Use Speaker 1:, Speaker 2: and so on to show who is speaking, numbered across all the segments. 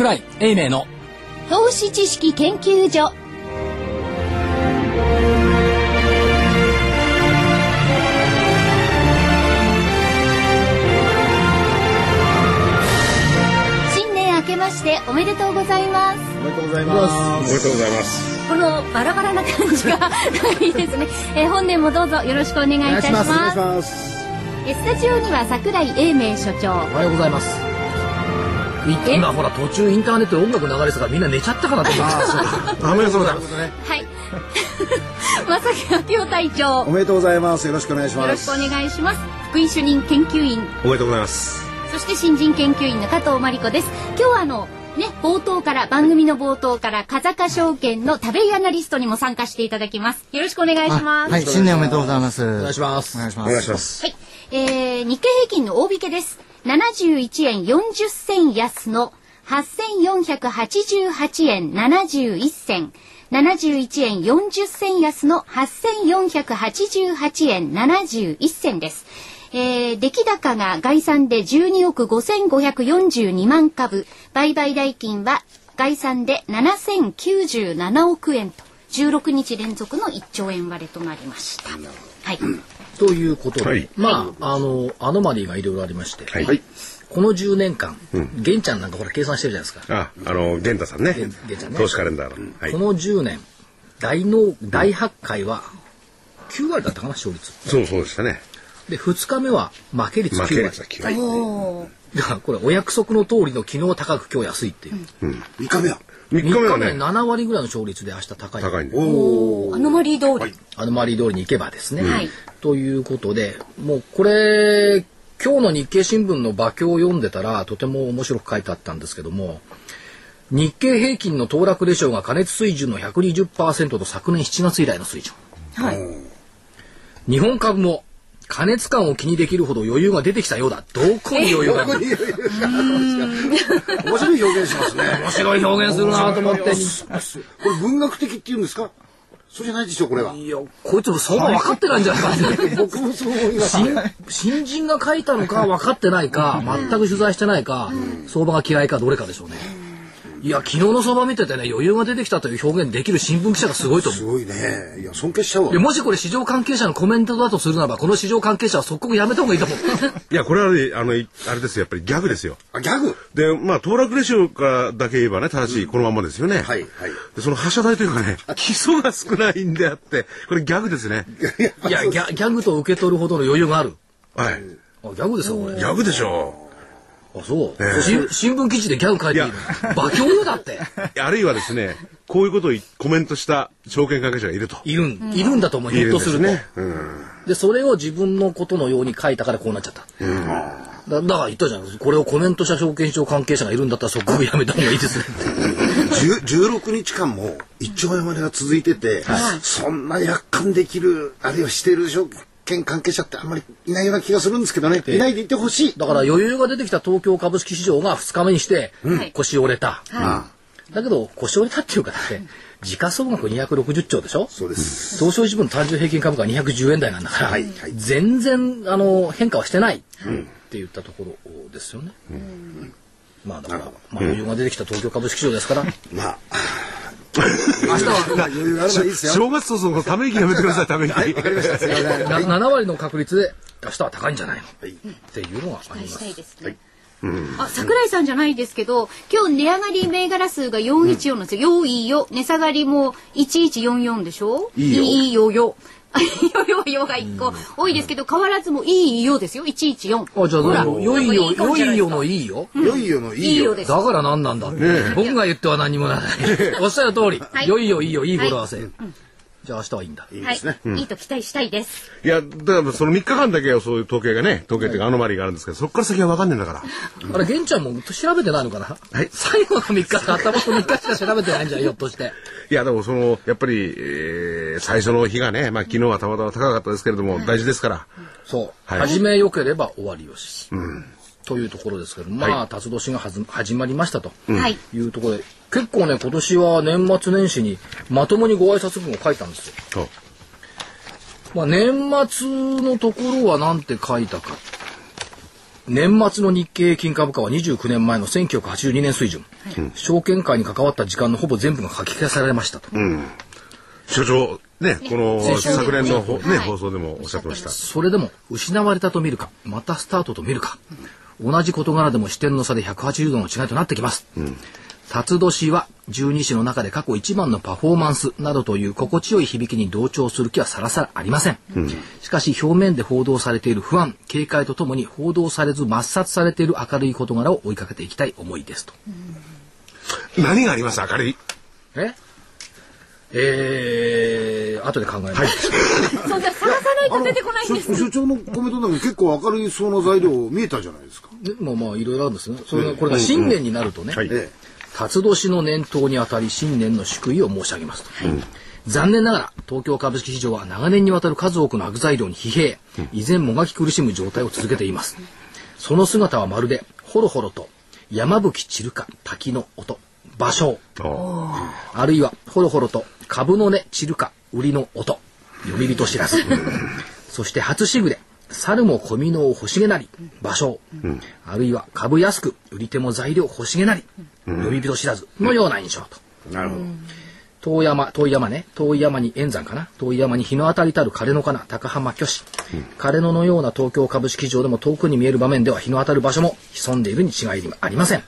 Speaker 1: 桜井英明の
Speaker 2: 投資知識研究所。新年明けましておめでとうございます。
Speaker 3: おめでとうございます。
Speaker 4: おめでとうございます。
Speaker 2: このバラバラな感じがいいですね、えー本年もどうぞよろしくお願いいたします。スタジオには桜井英明所長。
Speaker 1: おはようございます。い今ほら途中インターネットで音楽流れてたからみんな寝ちゃったかなと思って
Speaker 4: あ、おめでとうございます。
Speaker 2: はい 正木明夫隊長
Speaker 3: おめでとうございます。よろしくお願いします。
Speaker 2: よろしくお願いします福井主任研究員
Speaker 4: おめでとうございます。
Speaker 2: そして新人研究員の加藤真理子です今日はあのね冒頭から番組の冒頭から風賀証券の食べイアナリストにも参加していただきますよろしくお願いします
Speaker 5: はい、新年おめでとうございます。
Speaker 1: お願いします
Speaker 5: お願いし
Speaker 4: お
Speaker 5: ます。
Speaker 4: 願いします。
Speaker 2: はい、えー、日経平均の大引けです。71円40銭安の8488円71銭。71円40銭安の8488円71銭です。えー、出来高が概算で12億5542万株。売買代金は概算で7097億円と16日連続の1兆円割れとなりました。はい。
Speaker 1: ということで、
Speaker 4: はい
Speaker 1: まああのアノマリーがいろいろありまして、
Speaker 4: はい。
Speaker 1: この10年間、玄ちゃんなんかほら計算してるじゃないですか、
Speaker 4: あ、あの、玄太さんね
Speaker 1: 玄玄太ね。
Speaker 4: 投資カレンダーの。はい
Speaker 1: こ。の10年大の大発会は9割だったかな勝率
Speaker 4: そうそうでしたね。
Speaker 1: で2日目は負け率9割
Speaker 4: 負け率は9割。
Speaker 1: だからこれお約束の通りの昨日高く今日安いっていう、
Speaker 3: 3日目は。
Speaker 4: 3
Speaker 1: 3日目は
Speaker 4: 日目はね、
Speaker 1: 7割ぐらいの勝率で明日高い。
Speaker 4: 高いんで。
Speaker 2: おー。アノマリー通り。
Speaker 1: アノマリー通りに行けばですね、
Speaker 2: はい。
Speaker 1: ということでもうこれ今日の日経新聞の馬鏡を読んでたらとても面白く書いてあったんですけども日経平均の騰落レシオが加熱水準の120%と昨年7月以来の水準。
Speaker 2: はい。
Speaker 1: 日本株も加熱感を気にできるほど余裕が出てきたようだ。どこに余裕が
Speaker 3: 面白い表現しますね。
Speaker 1: 面白い表現するなと思って。
Speaker 3: これ文学的って言うんですか？そうじゃないでしょう、これは。
Speaker 1: いやこいつも相場分かってないんじゃないか。な
Speaker 3: 僕もそう思います。
Speaker 1: 新人が書いたのか分かってないか全く取材してないか相場が嫌いかどれかでしょうねいや昨日の相場見ててね余裕が出てきたという表現できる新聞記者がすごいと思う
Speaker 3: すごいね。いや、尊敬しちゃうわ
Speaker 1: で。もしこれ市場関係者のコメントだとするならばこの市場関係者は即刻やめた方がいいと思う
Speaker 4: いや、これはね、あの、いあれですよ、やっぱりギャグですよ。
Speaker 3: あ、ギャグ？
Speaker 4: で、まあ、騰落レシオからだけ言えばね、正しい、このままですよね。
Speaker 3: はいはい
Speaker 4: で、その発射台というかね、基礎が少ないんであって、これギャグですね。
Speaker 1: いやギャギャグと受け取るほどの余裕がある
Speaker 4: はい。
Speaker 1: あギャグですよこれ
Speaker 4: ギャグでしょ
Speaker 1: あそう、
Speaker 4: ええ。
Speaker 1: し新聞記事でギャグ書いていいの？馬鏡よだって。
Speaker 4: う。あるいはですね、こういうことをコメントした証券関係者がいると。
Speaker 1: いるん、いるんだと思う。ひ
Speaker 4: いるん
Speaker 1: ょっとすると。
Speaker 4: ですね。うん。
Speaker 1: でそれを自分のことのように書いたからこうなっちゃった、だだから言ったじゃん。これをコメントした証券市場関係者がいるんだったら即刻やめた方がいいですねって。
Speaker 3: 10 16日間も一兆円割れが続いてて、そんな約款できるあるいはしている証券関係者ってあんまりいないような気がするんですけどね、いないでいてほしい。
Speaker 1: だから余裕が出てきた東京株式市場が2日目にして腰折れた、だけど腰折れたっていうかだって時価総額260兆でしょ？
Speaker 3: そうです。
Speaker 1: 東証一部の単純平均株価は210円台なんだから、
Speaker 3: はい。はい
Speaker 1: 全然あの変化はしてない。って言ったところですよね。まあだから、まあ、余裕が出てきた東京株式市場ですから、
Speaker 3: まあ
Speaker 1: 明日は
Speaker 3: 余裕があればいいですよ
Speaker 4: 正月早々ため息やめてください、ため息。
Speaker 3: わかりましたすいません
Speaker 1: な7割の確率で明日は高いんじゃないの、っていうのがあります
Speaker 2: した。いですね。あ、桜井さんじゃないですけど、今日値上がり銘柄数が414なんですよ。よいいよ。値下がりも1144でしょ
Speaker 3: いいよ
Speaker 2: いいよよ。いいよよよが1個多いですけど、変わらずもいいよですよ。114。
Speaker 1: あじゃあ良いよ良いよの
Speaker 2: い。
Speaker 1: いいよ
Speaker 3: いよいよ。のいいよ。
Speaker 2: いいよです。
Speaker 1: だから何なんだ僕が言っては何もない。おっしゃる通り、
Speaker 2: はい。
Speaker 1: 良いよいいよいい語呂合わせ、じゃあ明日はいいんだ。
Speaker 2: はい
Speaker 3: いいですね、
Speaker 2: い。いと期待したいです。
Speaker 4: いや、だからその3日間だけはそういう統計がね、統計っていうかアノマリーがあるんですけど、そこから先は分かんねえんだから。
Speaker 1: あれ玄ちゃんも調べてないのかな、
Speaker 4: はい。
Speaker 1: 最後の3日か頭の3日しか調べてないんじゃんひょっとして。
Speaker 4: いや、でもその、やっぱり、えー最初の日がね、まあ昨日はたまたま高かったですけれども、大事ですから。
Speaker 1: そう、
Speaker 4: はい。
Speaker 1: 始めよければ終わりよし、というところですけどまあ辰年がはず始まりましたと
Speaker 2: はい。
Speaker 1: いうところで、結構ね今年は年末年始にまともにご挨拶文を書いたんですよ。まあ、年末のところは何て書いたか。年末の日経平均株価は29年前の1982年水準、証券会に関わった時間のほぼ全部が書き消されましたと、
Speaker 4: 所長ねこの
Speaker 1: 先週
Speaker 4: 昨年のほね
Speaker 2: はい。
Speaker 4: 放送でもおっしゃってました。
Speaker 1: それでも失われたと見るか。またスタートと見るか、同じ事柄でも視点の差で180度の違いとなってきます、辰年は十二支の中で過去一番のパフォーマンスなどという心地よい響きに同調する気はさらさらありません、しかし表面で報道されている不安警戒とともに報道されず抹殺されている明るい事柄を追いかけていきたい思いですと、
Speaker 4: 何があります？明るい。
Speaker 1: え？えー、後で考えます、
Speaker 2: そんな探さないと出てこないんです。
Speaker 3: 所長のコメントでも結構明るいそうな材料見えたじゃないですか。
Speaker 1: でもまあいろいろあるんですね。それがこれが新年になるとね、
Speaker 4: はい。
Speaker 3: え
Speaker 1: 辰年の年頭にあたり新年の祝意を申し上げますと、残念ながら東京株式市場は長年にわたる数多くの悪材料に疲弊依然もがき苦しむ状態を続けています。その姿はまるでほろほろと山吹散るか滝の音芭蕉。
Speaker 4: あ
Speaker 1: あるいはほろほろと株の根散るか売りの音読み人知らず。そして初しぐれ猿も小身の欲しげなり芭蕉、あるいは株安く売り手も材料欲しげなり、読み人知らずのような印象と。
Speaker 3: えなるほど。
Speaker 1: 遠山遠い山ね。遠い山に円山かな。遠い山に日の当たりたる枯れ野かな。高浜虚子、枯れ野のような東京株式場でも遠くに見える場面では日の当たる場所も潜んでいるに違いありません、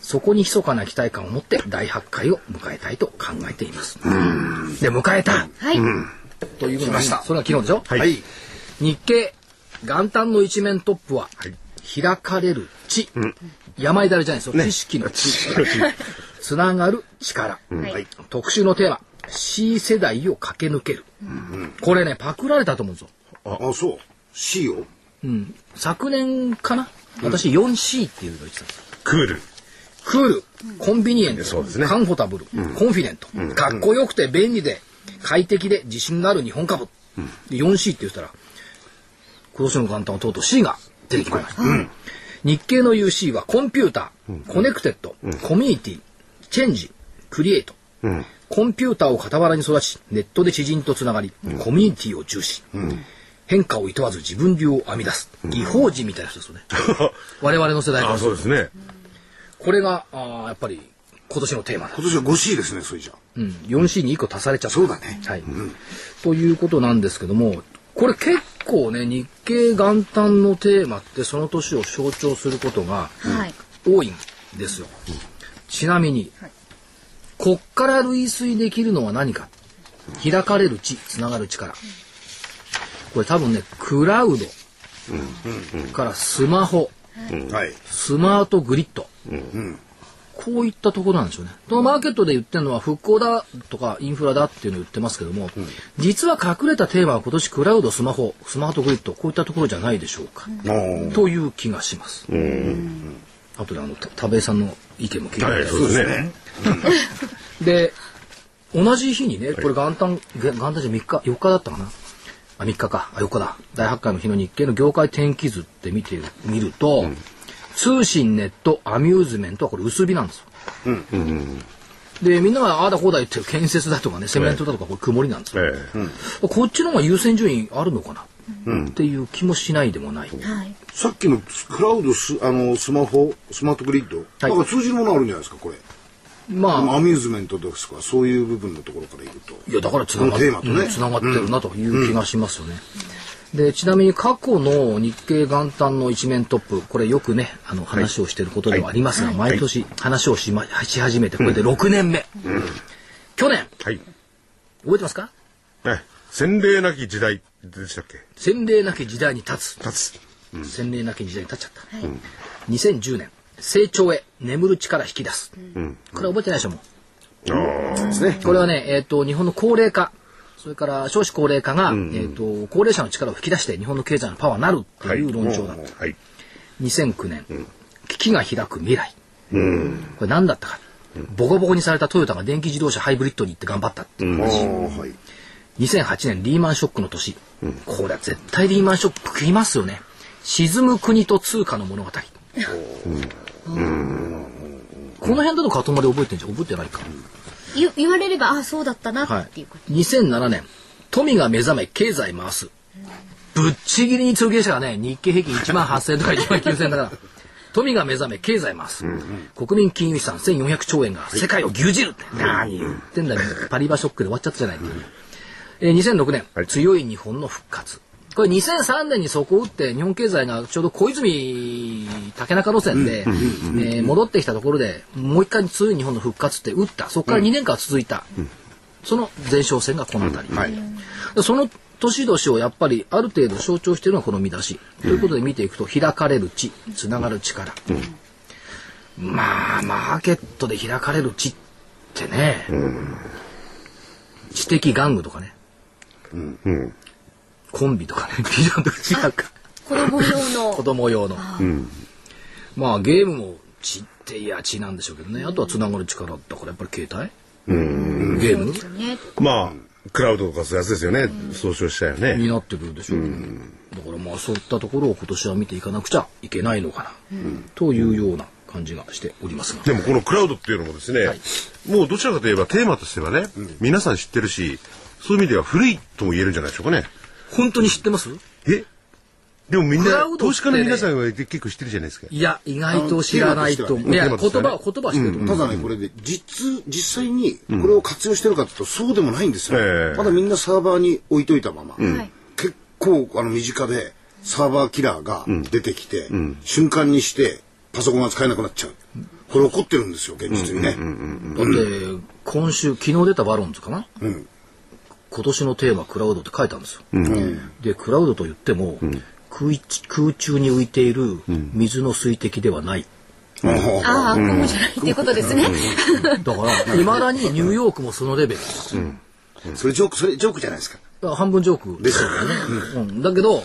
Speaker 1: そこに密かな期待感を持って大発会を迎えたいと考えています、で迎えた。
Speaker 2: はい。
Speaker 1: というのが
Speaker 3: 来ました。
Speaker 1: それが昨日でしょ、
Speaker 3: はい。
Speaker 1: 日経元旦の一面トップは、開かれる地、山枝じゃないですよ、知識の知つな がる力、
Speaker 2: はい。
Speaker 1: 特集のテーマ C 世代を駆け抜ける、これねパクられたと思うんですよ、
Speaker 3: あ、そう。C を？
Speaker 1: うん、昨年かな？私 4C っていうのを言ってたんですよ。 cool。cool、convenient、
Speaker 4: そうですね。
Speaker 1: comfortable、confident、かっこよくて便利で快適で自信のある日本株、で 4C って言ったら今年の元旦はとうとう C が出てきました、日経の言う C はコンピューター、 connected、コミュニティチェンジクリエイト、
Speaker 4: うん。
Speaker 1: コンピューターを傍らに育ちネットで知人とつながり、コミュニティを重視、変化を厭わず自分流を編み出す、異邦人みたいな人ですよね。我々の世代から
Speaker 4: そうですね。
Speaker 1: これがあーやっぱり今年のテーマ。だ、
Speaker 3: 今年は 5C ですね、それじゃ。
Speaker 1: うん、4C に1個足されちゃった。
Speaker 3: そうだね。
Speaker 1: はい。ということなんですけどもこれ結構ね日経元旦のテーマってその年を象徴することが
Speaker 2: はい。
Speaker 1: 多いんですよ、ちなみに、こっから類推できるのは何か。開かれる地つながる力。これ多分ねクラウドからスマホ。
Speaker 3: はい。
Speaker 1: スマートグリッド、こういったところなんですよね。このマーケットで言ってるのは復興だとかインフラだっていうのを言ってますけども、実は隠れたテーマは今年クラウド、スマホ、スマートグリッド、こういったところじゃないでしょうか。
Speaker 3: お
Speaker 1: という気がします。あとであの、た田部井さんの意見も聞いてみたい
Speaker 4: はいそうですね
Speaker 1: で、同じ日にね、これ元旦、げ元旦じゃ3日、4日だったかな。あ、3日か。あ、4日だ。大発会の日の日経の業界天気図って見てみると、通信、ネット、アミューズメントはこれ薄日なんですよ。で、みんながああだこうだ言ってる建設だとかね、セメントだとかこれ曇りなんですよ。
Speaker 4: ええ
Speaker 1: こっちの方が優先順位あるのかな、っていう気もしないでもない。
Speaker 2: はい。
Speaker 3: さっきのクラウドス、あの、スマホ、スマートグリッド？
Speaker 1: はい
Speaker 3: なんか通じるものあるんじゃないですか、これ。
Speaker 1: まあ、
Speaker 3: アミューズメントですか、そういう部分のところから言うと。
Speaker 1: いやだからつながっ
Speaker 3: このテーマとね
Speaker 1: うんつながってるなという気がしますよね。でちなみに過去の日経元旦の一面トップこれよくねあの話をしていることではありますが、毎年話をし,、ま、し始めてこれで6年目、去年。
Speaker 4: はい。
Speaker 1: 覚えてますか？
Speaker 4: え洗礼なき時代でしたっけ？
Speaker 1: 洗礼なき時代に立つ、
Speaker 4: 立つ。
Speaker 1: 洗礼なき時代に立っちゃった、2010年。成長へ眠る力引き出す、これ覚えてないでしょもう。
Speaker 3: ですね。
Speaker 1: これはね、えっ、と、日本の高齢化、それから少子高齢化が、えっ、と、高齢者の力を引き出して日本の経済のパワーになるっていう論調だった。
Speaker 4: はい
Speaker 1: 2009年、危機が開く未来。これ何だったか。ボコボコにされたトヨタが電気自動車ハイブリッドに行って頑張ったっていう
Speaker 3: ああ、
Speaker 1: 話。
Speaker 3: はい。
Speaker 1: 2008年リーマンショックの年。これは絶対リーマンショック食いますよね。沈む国と通貨の物語。この辺だとかとまで覚えてんじゃん覚えてないか。
Speaker 2: 言言われれば、あ、そうだったな
Speaker 1: はい
Speaker 2: っていうこと。
Speaker 1: 2007年富が目覚め経済回すぶっちぎりに通芸者がね、日経平均1万8000とか1万9000だから。富が目覚め、経済回す。国民金融資産1400兆円が世界を牛耳るって。何言ってんだよ。パリバショックで終わっちゃったじゃないか。えー2006年、強い日本の復活。これ2003年にそこを打って日本経済がちょうど小泉竹中路線で、えー戻ってきたところでもう一回強い日本の復活って打った。そこから2年間続いた。その前哨戦がこの辺り。
Speaker 3: はい。
Speaker 1: でその年々をやっぱりある程度象徴しているのがこの見出し。ということで見ていくと、開かれる地、つながる力。まあ、マーケットで開かれる地ってね、知的玩具とかね、コンビとかね、ビジョンとか違うか。
Speaker 2: 子供用の。
Speaker 1: 子供用の。まあゲームも血っていや血なんでしょうけどね。あとはつながる力だからやっぱり携帯？ゲーム？
Speaker 2: ね。
Speaker 4: まあ、クラウドとかそういうやつですよね。総称したよね。
Speaker 1: になってくるでしょう、だからまあそういったところを今年は見ていかなくちゃいけないのかな、というような感じがしておりますが。
Speaker 4: でもこのクラウドっていうのもですね、もうどちらかといえばテーマとしてはね、皆さん知ってるし、そういう意味では古いとも言えるんじゃないでしょうかね。
Speaker 1: 本当に知ってます？
Speaker 4: え？でもみんな、投資家の皆さんは結構知ってるじゃないですか。
Speaker 1: いや、意外と知らないと思う。いや、言葉は、言葉は知ってると思う。
Speaker 3: ただね、これで実、実際にこれを活用してるかというと、そうでもないんですよ。
Speaker 4: ええ
Speaker 3: まだみんなサーバーに置いといたまま。
Speaker 2: はい
Speaker 3: 結構、あの、身近で、サーバーキラーが出てきて、瞬間にして、パソコンが使えなくなっちゃう。これ起こってるんですよ、現実にね。
Speaker 1: だって、今週、昨日出たバロンズかな、
Speaker 3: ん
Speaker 1: 今年のテーマ、クラウドって書いたんですよ。で、クラウドと言っても、空一空中に浮いている水の水滴ではない。
Speaker 2: ああ雲じゃないっていうことですね。
Speaker 1: だから、いまだにニューヨークもそのレベルです。
Speaker 3: それジョーク、それジョークじゃないですか。
Speaker 1: 半分ジョークですよね。うん、だけど、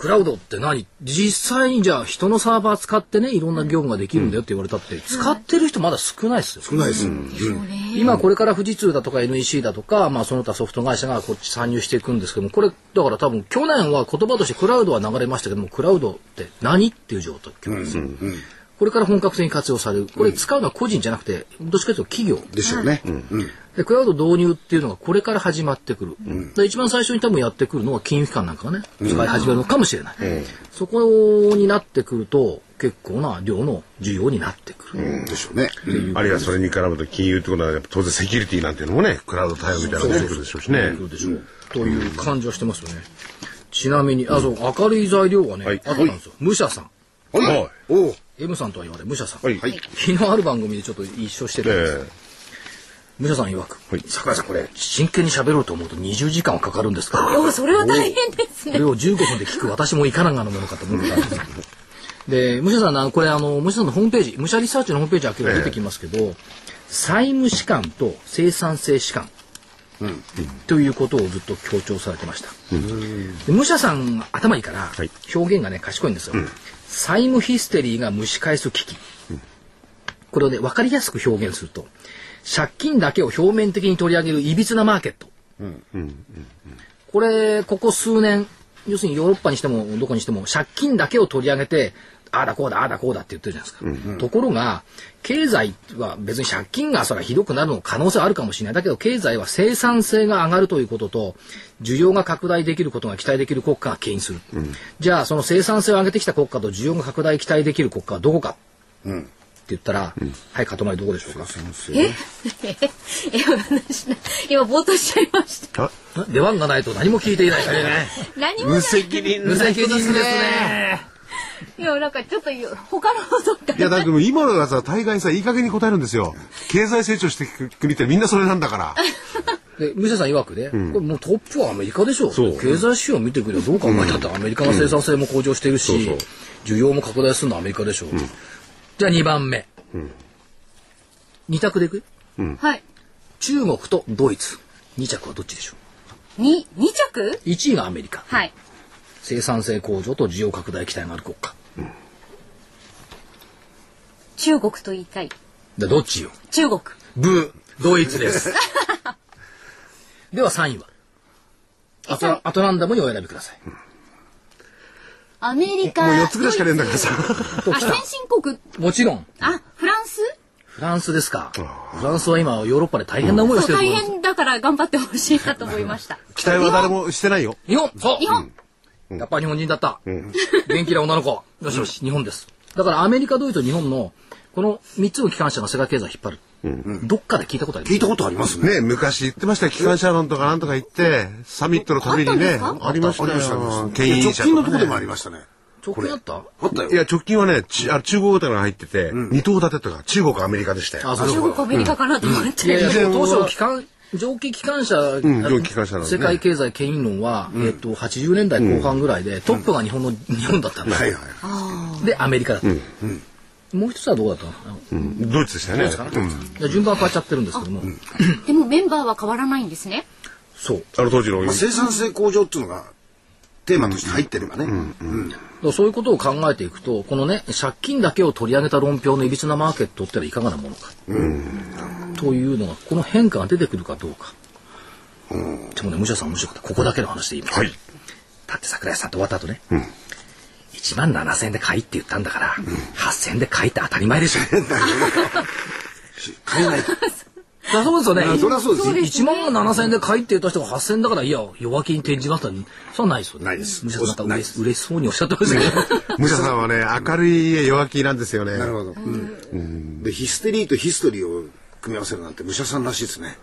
Speaker 1: クラウドって何？実際にじゃあ人のサーバー使ってね、いろんな業務ができるんだよって言われたって、使ってる人まだ少ないですよ。
Speaker 3: 少ないです。うん
Speaker 1: 今これから富士通だとか NEC だとか、まあその他ソフト会社がこっち参入していくんですけども、これ、だから多分去年は言葉としてクラウドは流れましたけども、クラウドって何っていう状況ですよ。これから本格的に活用される。これ使うのは個人じゃなくて、どっちかというと企業。
Speaker 3: でしょうね。うん
Speaker 1: で、クラウド導入っていうのがこれから始まってくる。で一番最初に多分やってくるのは金融機関なんかがね、使い始めるのかもしれない。そこになってくると、結構な量の需要になってくる。
Speaker 3: でしょうね。
Speaker 4: あるいはそれに絡むと金融ってことはやっぱ当然セキュリティなんていうのもね、クラウド対応みたいなのが出てくるでしょうしね。
Speaker 1: そうでしょう。という感じはしてますよね。ちなみに、あ、そう、明るい材料がね、
Speaker 4: はい
Speaker 1: あったんですよ。武者さん。
Speaker 4: はい。
Speaker 3: おお。
Speaker 1: M さんとは言われ、武者さん。
Speaker 4: はい。
Speaker 3: はい。
Speaker 1: 昨日ある番組でちょっと一緒してるんですよ。
Speaker 4: え
Speaker 1: 武者さん曰く、
Speaker 4: はい
Speaker 1: 桜井さんこれ、真剣に喋ろうと思うと20時間はかかるんですか？ら。
Speaker 2: おそれは大変ですね
Speaker 1: これを15分で聞く私もいかながのものかと思ったんですけど。で、武者さんな、これあの、武者さんのホームページ、武者リサーチのホームページ開けると出てきますけど、債務士官と生産性士官。ということをずっと強調されてました。で武者さん頭いいから
Speaker 4: はい
Speaker 1: 表現がね賢いんですよ。債務ヒステリーが蒸し返す危機。これをね分かりやすく表現すると借金だけを表面的に取り上げるいびつなマーケット。これここ数年要するにヨーロッパにしてもどこにしても借金だけを取り上げてああだこうだああだこうだって言ってるじゃないですか。ところが経済は別に借金がそれはひどくなるの可能性はあるかもしれない。だけど経済は生産性が上がるということと需要が拡大できることが期待できる国家が牽引する。じゃあその生産性を上げてきた国家と需要が拡大期待できる国家はどこか
Speaker 3: うん。
Speaker 1: って言ったら、はい、塊どこでしょうか？
Speaker 2: え？今私今ぼーっとしちゃいました
Speaker 4: あ？
Speaker 1: 出番がないと何も聞いていないからね。
Speaker 2: 何も
Speaker 4: 無責任
Speaker 1: 無責任ですね。
Speaker 2: いやなんかちょっと他のことか
Speaker 4: いや、だけど今のがさ、大概さ、いい加減に答えるんですよ。経済成長していく国ってみんなそれなんだから。
Speaker 1: で、武者さん曰くね、これもうトップはアメリカでしょ。
Speaker 4: そう
Speaker 1: 経済指標を見てくればどう考えたってアメリカの生産性も向上しているし、
Speaker 4: そう
Speaker 1: 需要も拡大するのはアメリカでしょ。じゃあ2番目。二択でいく？
Speaker 2: はい
Speaker 1: 中国とドイツ。2着はどっちでしょ
Speaker 2: に二着？
Speaker 1: う ?1 位がアメリカ。
Speaker 2: はい
Speaker 1: 生産性向上と需要拡大期待がある国家。
Speaker 2: 中国と言いたい
Speaker 1: で、どっちよ？
Speaker 2: 中国
Speaker 1: ブー、ドイツです。では3位は？アトラアトランダムにお選びください。
Speaker 2: アメリカ
Speaker 4: もう4つぐらいしかねえんだからさ。
Speaker 2: あ先進国？
Speaker 1: もちろん、
Speaker 2: あフランス？
Speaker 1: フランスですか。フランスは今ヨーロッパで大変な思いをしてると思います。
Speaker 2: 変だから頑張ってほしいなと思いました
Speaker 4: 期待は誰もしてないよ。
Speaker 1: 日本そう
Speaker 2: 日本
Speaker 1: やっぱり日本人だった。元気な女の子。よしよし、日本です。だからアメリカ、ドイツ、日本の、この3つの機関車が世界経済を引っ張る。どっかで聞いたことあります？
Speaker 3: 聞いたことありますね。
Speaker 4: ね昔言ってましたよ機関車論とかなんとか言って、サミットのためにね、
Speaker 2: あ
Speaker 4: ありました
Speaker 3: ありました
Speaker 4: よ。
Speaker 3: ね。
Speaker 4: 牽引
Speaker 3: 直
Speaker 4: 車とかね
Speaker 3: 近のとこでもありましたね。
Speaker 1: 直近あった？
Speaker 3: あったよ
Speaker 4: い。や、直近はね、ちあ中国型が入ってて、二頭立てとか、中国、アメリカでしたよ。
Speaker 1: あ、
Speaker 2: 中国アメリカかなと思って。
Speaker 1: いやいや、でも当初機関、蒸気機関車、
Speaker 4: ん蒸気機関車
Speaker 1: 世界経済牽引論は、えっと、80年代後半ぐらいで、トップが日本の、日本だったんだ。
Speaker 3: はいはい。
Speaker 1: で、アメリカだった。もう一つはどこだった？の
Speaker 4: うんドイツでしたよね。
Speaker 1: いや順番変わっちゃってるんですけども、
Speaker 2: でもメンバーは変わらないんですね。
Speaker 1: そう。
Speaker 4: あの当時の、
Speaker 3: まあ、生産性向上っていうのがテーマとして入ってればね。
Speaker 1: そういうことを考えていくと、このね、借金だけを取り上げた論評のいびつなマーケットってのはいかがなものか。というのが、この変化が出てくるかどうか。でもね、武者さん面白かった。ここだけの話でいいの。
Speaker 4: はい。
Speaker 1: だって桜井さんと終わった後ね、1万7000円で買いって言ったんだから、8000円で買いって当たり前でしょ。
Speaker 3: 買えない。
Speaker 1: だそうですよね。
Speaker 3: そりゃそうですよ
Speaker 1: 1万7000円で買いって言った人が8000円だから、いや、弱気に転じがあったら、それはないですよね。
Speaker 3: ないです
Speaker 1: 武者さんなん嬉しそうにおっしゃってましたけど。
Speaker 4: 武者さんはね、明るい弱気なんですよね。
Speaker 3: なるほど。うんで、ヒステリーとヒストリーを組み合わせるなんて武者さんらしいですね。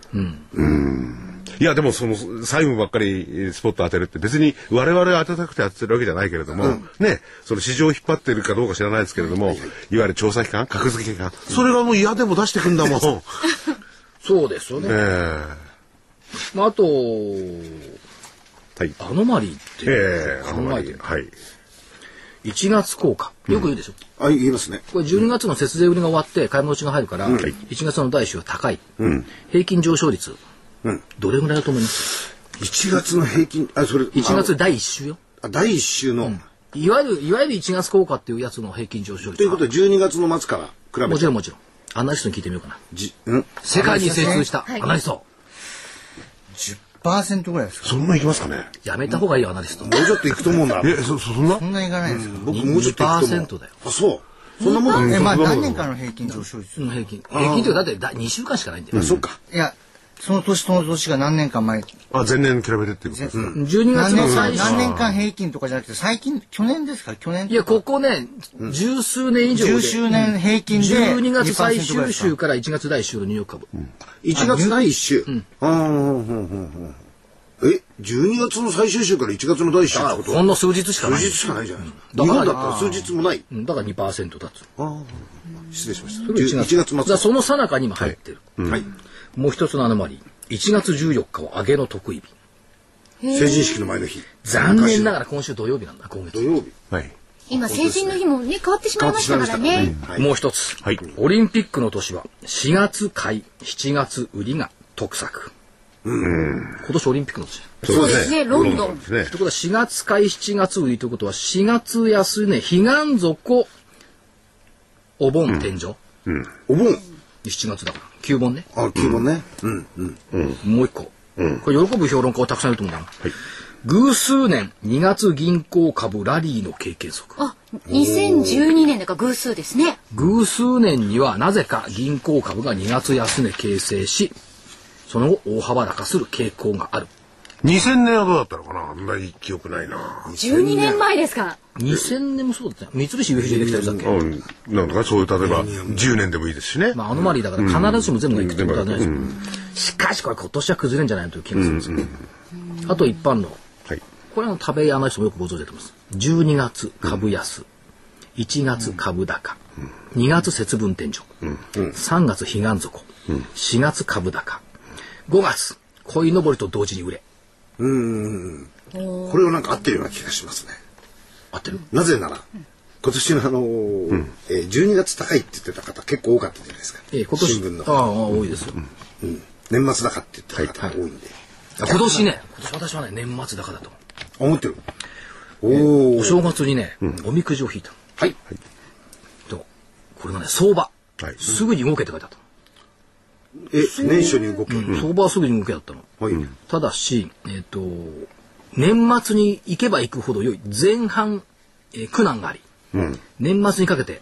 Speaker 4: いや、でもその、債務ばっかりスポット当てるって別に我々は当てたくて当ててるわけじゃないけれども、ね、その市場を引っ張ってるかどうか知らないですけれども、いわゆる調査機関、格付け機関、それがもう嫌でも出してくんだもん。
Speaker 1: そうですよね。
Speaker 4: え
Speaker 1: まあ、あと、
Speaker 4: えはい。
Speaker 1: アノマリーって
Speaker 4: ええ
Speaker 1: 考えてみる
Speaker 4: はい。
Speaker 1: 1月効果。よく言うでしょ？
Speaker 3: あ、言いますね。
Speaker 1: これ12月の節税売りが終わって買い戻しが入るから、1月の第1週は高い。平均上昇率、
Speaker 3: うん
Speaker 1: どれぐらいだと思います
Speaker 3: ？1月の平均、あ、それ、
Speaker 1: ?1 月第1週よ。
Speaker 3: あ第1週の、
Speaker 1: いわゆる、いわゆる1月効果っていうやつの平均上昇率。
Speaker 3: ということで12月の末から比べて。
Speaker 1: もちろんもちろん。アナリストに聞いてみようかな。
Speaker 3: じん？
Speaker 1: 世界に精通した
Speaker 2: はい
Speaker 1: アナリスト。
Speaker 5: 10%ぐらいですか？
Speaker 4: そんないきますかね？
Speaker 1: やめた方がいいよ、アナリスト。
Speaker 3: もうちょっといくと思うんだ。
Speaker 4: え、そ、そんな？
Speaker 5: そんないかないですか、
Speaker 3: 僕もうちょっといくと思う。
Speaker 1: 2%だよ。
Speaker 3: あ、そう。そんなもんだ。
Speaker 5: えまあ何年間の平均上昇率、
Speaker 1: うん平均。平均っていうかだってだ2週間しかないんだよ。
Speaker 3: あ、そうか。
Speaker 5: いやその年その年が何年間前
Speaker 4: あ、前年に比べてっていうことですね。
Speaker 1: 12月
Speaker 5: 何年間
Speaker 1: の最初。
Speaker 5: 何年間平均とかじゃなくて最近去年ですか？去年
Speaker 1: いや、ここね、十数年以上で。
Speaker 5: 10周年平均で
Speaker 1: 12月最
Speaker 5: 2%ぐらい
Speaker 1: 終週から1月第1週のニューヨーク株。
Speaker 3: 1月第1週。ああ、うんうんうんうん。え、12月の最終週から1月の第1週ってこと？
Speaker 1: ほんの数日しかない。
Speaker 3: 数日しかないじゃないですか。
Speaker 1: だから
Speaker 3: 日本だったら数日もない。
Speaker 1: うんだから2%だと。
Speaker 3: ああ、失礼しました。
Speaker 1: それを
Speaker 3: 1月末。
Speaker 1: その最中に今入ってる。
Speaker 3: はい。
Speaker 1: もう一つのアノマリー。1月14日は上げの得意日。
Speaker 3: 成人式の前の日。
Speaker 1: 残念ながら今週土曜日なんだ、今月。
Speaker 3: 土曜日。
Speaker 4: はい。
Speaker 2: 今成人の日もね変わってしまいましたからね。
Speaker 3: はい。
Speaker 1: もう一つ。
Speaker 4: はい
Speaker 1: オリンピックの年は4月買い、7月売りが得策。今年オリンピックの年。
Speaker 2: そうですねロンドン
Speaker 4: ですね
Speaker 1: ということは4月買い、7月売りということは4月安値、彼岸底、お盆天井。
Speaker 3: お盆。
Speaker 1: 7月だから。9本ね。
Speaker 3: あ、基本ね。うん、うん。
Speaker 1: もう一個。これ喜ぶ評論家はたくさんいると思うんだな。偶数年2月銀行株ラリーの経験則。
Speaker 2: あ、2012年だから偶数ですね。
Speaker 1: 偶数年にはなぜか銀行株が2月安値形成し、その後大幅高する傾向がある。
Speaker 4: 2000年はどうだったのかな？あんまり記憶ないな。
Speaker 2: 12年前ですか。
Speaker 1: 2000年もそうだった。よ。三菱 UFJ できたやつだっけ、
Speaker 4: うん。なんとかそういう、例えば、10年でもいいですしね。
Speaker 1: まあ、アノマリーだから必ずしも全部がいくってことはないです。けど、しかしこれ今年は崩れるんじゃないという気がするんですよ、あと一般の、
Speaker 4: はい。
Speaker 1: これは食べ屋の人もよくご存知だと思います。12月株安、1月株高、2月節分天井、3月彼岸底、4月株高、5月鯉のぼりと同時に売れ。
Speaker 3: これはなんか合ってるような気がしますね。
Speaker 1: 合ってる？
Speaker 3: なぜなら、今年のあのーえー12月高いって言ってた方結構多かったじゃないですか。
Speaker 1: ええ今年？
Speaker 3: 新聞の
Speaker 1: ああ、多いですよ。
Speaker 3: うん年末高って言ってた方が多いんで。
Speaker 1: 今年ね、今年私はね、年末高だと思
Speaker 3: ってる？おお。
Speaker 1: お正月にね、おみくじを引いた。
Speaker 3: はい。
Speaker 1: とこれがね、相場。
Speaker 4: はい
Speaker 1: すぐに動けって書いてあった
Speaker 3: え、年初に動く。
Speaker 1: の？相場はすぐに動けだったの。
Speaker 3: はい。
Speaker 1: ただし、えっ、と、年末に行けば行くほど良い。前半、えー苦難があり、年末にかけて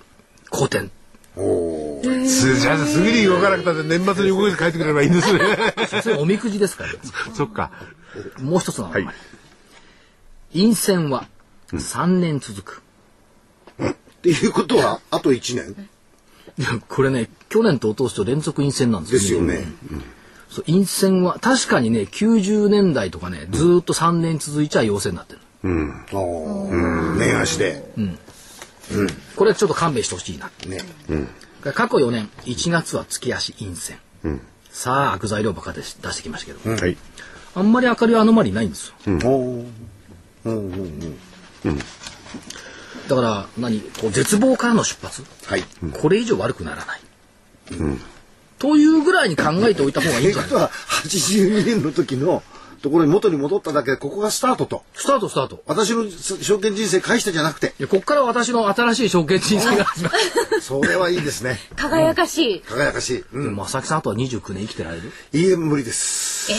Speaker 1: 好転。
Speaker 3: お
Speaker 4: じゃあすぐに動かなくたって年末に動いて帰ってくればいいんですね。
Speaker 1: それおみくじですから。
Speaker 4: そっか。
Speaker 1: もう一つの、はい、陰線は3年続く。
Speaker 3: っていうことは、あと1年？
Speaker 1: いやこれね、去年と一昨年と連続陰線なんですよ。
Speaker 3: ですよね。
Speaker 1: そう陰線は確かにね、90年代とかね、ずーっと3年続いちゃ陽性になってる。
Speaker 3: ああ、年足で。
Speaker 1: これちょっと勘弁してほしいな。
Speaker 3: ね。
Speaker 1: 過去4年、1月は月足陰線。さあ、悪材料ばっかで出してきましたけど、
Speaker 4: はい。
Speaker 1: あんまり明るいアノマリーないんですよ。
Speaker 3: おーうんうんうん。
Speaker 1: だから、何こう絶望からの出発？
Speaker 3: はい。
Speaker 1: これ以上悪くならない。というぐらいに考えておいた方がいいんじゃない？
Speaker 3: ということは、82年の時のところに元に戻っただけで、ここがスタートと。
Speaker 1: スタートスタート。
Speaker 3: 私の証券人生返したじゃなくて、
Speaker 1: いやこっから私の新しい証券人生が始まる。
Speaker 3: それはいいですね。
Speaker 2: 輝かしい。
Speaker 3: 輝かしい。うん。
Speaker 1: 正木さんあとは29年生きてられる？
Speaker 3: いいえ、無理です。
Speaker 4: い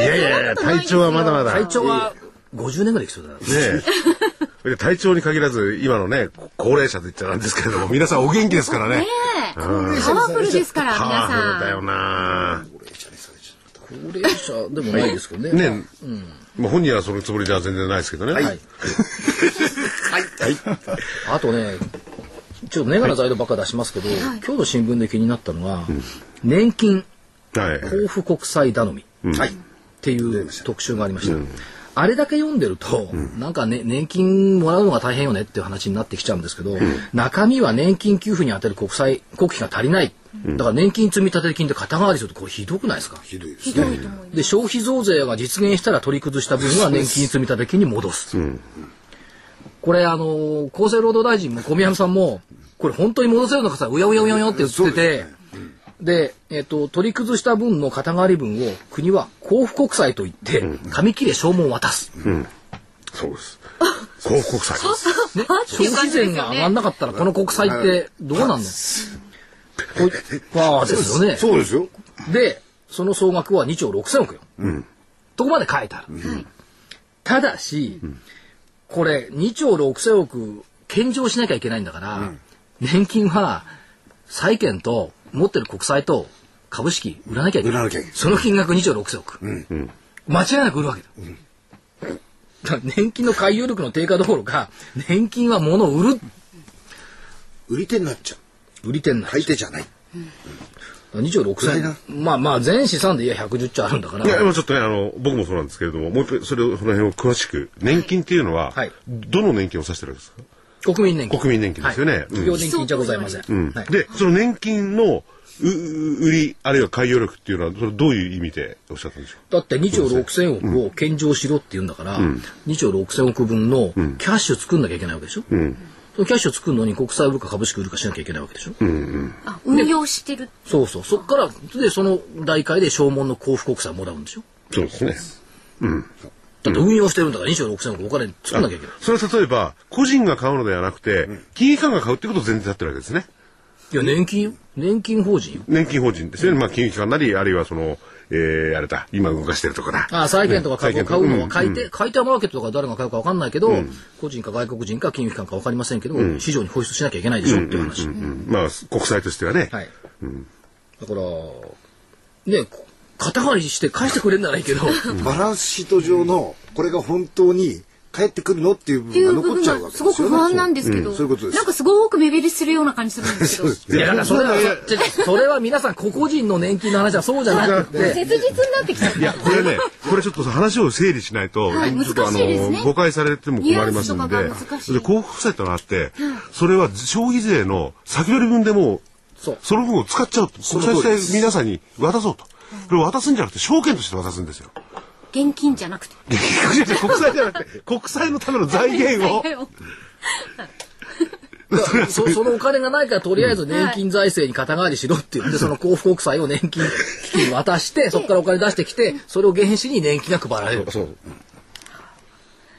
Speaker 4: やいやいや、体調はまだまだ。
Speaker 1: 体調は50年ぐらい生きそうだな。
Speaker 4: ねえ。で 体調に限らず、今のね、高齢者と言っちゃなんですけれども、皆さんお元気ですからね。
Speaker 2: パワフルですから、
Speaker 4: パ
Speaker 2: 皆
Speaker 4: ワフルだよ
Speaker 2: さん。
Speaker 4: な
Speaker 1: 高齢者でもないですけどね。
Speaker 4: ねまあ本人はそのつもりでは全然ないですけどね。
Speaker 1: はい。あとね、ちょっとネガな材料ばっか出しますけど、今日の新聞で気になったのは、年金
Speaker 4: はい。
Speaker 1: 交付国債頼みっ
Speaker 3: はい。
Speaker 1: ていう特集がありました。あれだけ読んでると、なんかね、年金もらうのが大変よねっていう話になってきちゃうんですけど、中身は年金給付に充てる国債、国費が足りない。だから年金積立金で肩代わりするとこれひどくないですか？
Speaker 3: ひどいですね。
Speaker 1: で消費増税が実現したら取り崩した分は年金積立金に戻す、これあの厚生労働大臣も小宮山さんもこれ本当に戻せるのかさうやうやうやうやって言っててで、えっと取り崩した分の肩代わり分を国は交付国債といって紙切れ証文を渡す、
Speaker 4: そうです。広告債です。
Speaker 1: ね、消費税が上がんなかったらこの国債ってどうなんの？こいわあですよね。
Speaker 3: そうです。よ。
Speaker 1: で、その総額は2兆6000億よ。とこまで書いてある。ただし、これ2兆6000億献上しなきゃいけないんだから、年金は債券と持ってる国債と株式売らなきゃいけない。
Speaker 3: 売らなきゃいけない
Speaker 1: その金額2兆6000億。間違いなく売るわけだ。だ年金の回遊力の低下どころか、年金は物を売る。
Speaker 3: 売り手になっちゃう。
Speaker 1: 売り手になる
Speaker 3: 買い手じゃない。
Speaker 1: 2兆
Speaker 3: 売ら
Speaker 1: 6000
Speaker 3: な
Speaker 1: まあまあ全資産でいや110兆あるんだから。
Speaker 4: いや、今ちょっとね、あの、僕もそうなんですけれども、もう一回、それを、その辺を詳しく、年金っていうのは、
Speaker 1: はい
Speaker 4: どの年金を指してるんですか？
Speaker 1: 国民年金。
Speaker 4: 国民年金ですよね。
Speaker 1: 企業年金じゃございません。はい。
Speaker 4: で、その年金の、うう売り、あるいは海洋力っていうのは、それどういう意味でおっしゃったんでしょ
Speaker 1: だって2兆6000億を献上しろって言うんだから、2兆6000億分のキャッシュ作んなきゃいけないわけでしょ、そのキャッシュ作るのに国債売るか株式売るかしなきゃいけないわけでしょ、
Speaker 2: あ、運用してる。
Speaker 1: そうそう。そっから、で、その代替で証文の交付国債もらうんでしょ？
Speaker 4: う。そうですね。
Speaker 1: だって運用してるんだから2兆6000億お金作んなきゃいけない。
Speaker 4: それは例えば、個人が買うのではなくて、金融機関が買うってことを前提になってるわけですね。
Speaker 1: いや、年金よ。年金法人よ。
Speaker 4: 年金法人ですよね。まあ、金融機関なり、あるいはその、えー、あれだ、今動かしてるとこだ。
Speaker 1: ああ、債券とか株を買うのは買い
Speaker 4: うん
Speaker 1: 手、買い手はマーケットとか誰が買うか分かんないけど、個人か外国人か金融機関か分かりませんけど、市場に放出しなきゃいけないでしょっていう話。
Speaker 4: うんまあ、国債としてはね。
Speaker 1: はい。だから、ね、こ肩代わりして返してくれるならいいけど、
Speaker 3: バランスシート上の、これが本当に返ってくるのっていう部
Speaker 2: 分
Speaker 3: 分が残っちゃうわ
Speaker 2: がすご
Speaker 3: けですよね。
Speaker 2: く不安なんですけど、
Speaker 3: そういうことです。
Speaker 2: なんかすごく目減りするような感じするんですけど、
Speaker 1: いや、だからそれは、それは皆さん個々人の年金の話はそうじゃなくて、
Speaker 2: 切実になってきちゃった。
Speaker 4: いや、これね、これちょっと話を整理しないと、
Speaker 2: はい
Speaker 4: ちょっとあ
Speaker 2: 難しいですね。
Speaker 4: の、誤解されても困りますんで、で、交付債ってのがあって、それは消費税の先取り分でもう、
Speaker 1: そ
Speaker 4: の分を使っちゃうと。そ
Speaker 3: の通りです。
Speaker 4: して皆さんに渡そうと。これ渡すんじゃなくて、証券として渡すんですよ。
Speaker 2: 現金じゃなくて。
Speaker 4: 国債じゃなくて、国債のための財源を。
Speaker 1: そそのお金がないからとりあえず年金財政に肩代わりしろって言って、その交付国債を年金基金に渡して、そこからお金出してきて、それを原資に年金が配られる。
Speaker 4: そう。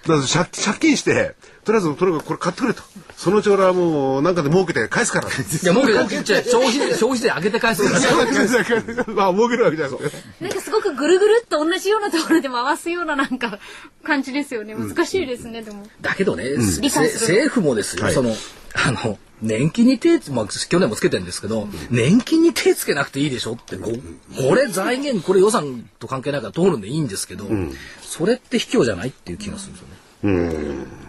Speaker 4: だから借借金して、とりあえず、とにかくこれ買ってくれと。そのうち俺はもう、なんかで儲けて返すから。
Speaker 1: いや、もうけど、消費税、消費税上げて返すから。
Speaker 4: ま あ、儲けるわけじゃなくて。
Speaker 2: なんかすごくぐるぐるっと同じようなところで回すようななんか感じですよね。難しいですね、でも。
Speaker 1: だけどね、せ
Speaker 2: 理解する
Speaker 1: 政府もですよ、
Speaker 4: はい
Speaker 1: その、あの、年金に手つ、まあ、去年もつけてるんですけど、年金に手つけなくていいでしょって、ここれ財源、これ予算と関係ないから通るんでいいんですけど、それって卑怯じゃないっていう気がするんですよね。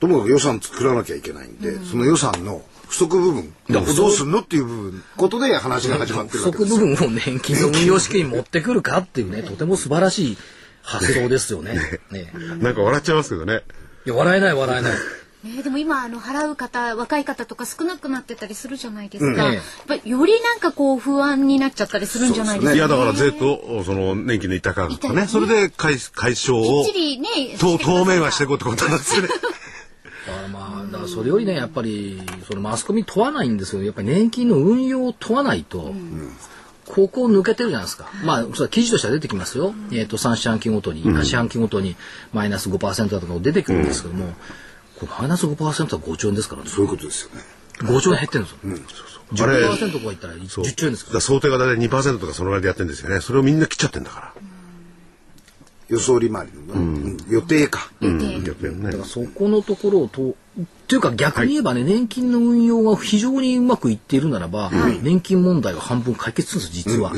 Speaker 3: ともかく予算作らなきゃいけないんで、その予算の不足部分どうすんのっていう部分ことで話が始まって
Speaker 1: 不
Speaker 3: るわけですよ。
Speaker 1: 足部分を年金の運用資金に持ってくるかっていうね、とても素晴らしい発想ですよね。ね。
Speaker 4: なんか笑っちゃいますけどね。
Speaker 1: いや笑えない笑えない。
Speaker 2: ね でも今あの払う方若い方とか少なくなってたりするじゃないですか、
Speaker 1: うん。
Speaker 2: やっぱりよりなんかこう不安になっちゃったりするんじゃないですか、
Speaker 3: そう
Speaker 4: いやだから税とその年金の板価格とかね、それで解解消を
Speaker 2: きっちりね
Speaker 4: と当面はしていこうってことなんですよね。
Speaker 1: だからまあ、だからそれよりね、やっぱり、そのマスコミ問わないんですよ。やっぱり年金の運用を問わないと、ここを抜けてるじゃないですか。まあ、そ記事としては出てきますよ。えっ、と、3四半期ごとに、四半期ごとにマイナス5%だとか出てくるんですけども、これマイナス5%は5兆円ですからね。
Speaker 3: そういうことですよね。
Speaker 1: 5兆円減ってるんですよ。
Speaker 4: あれ
Speaker 1: 10%とか言ったら
Speaker 4: そう
Speaker 1: 10兆円ですか
Speaker 4: ら想定が大体2%とかそのぐらいでやってるんですよね。それをみんな切っちゃってんだから。
Speaker 3: 予想利回りの、うん予定か。
Speaker 4: うん、やってるね
Speaker 1: ら。だからそこのところをと、っていうか逆に言えばね、年金の運用が非常にうまくいっているならば、年金問題が半分解決するんです、実は。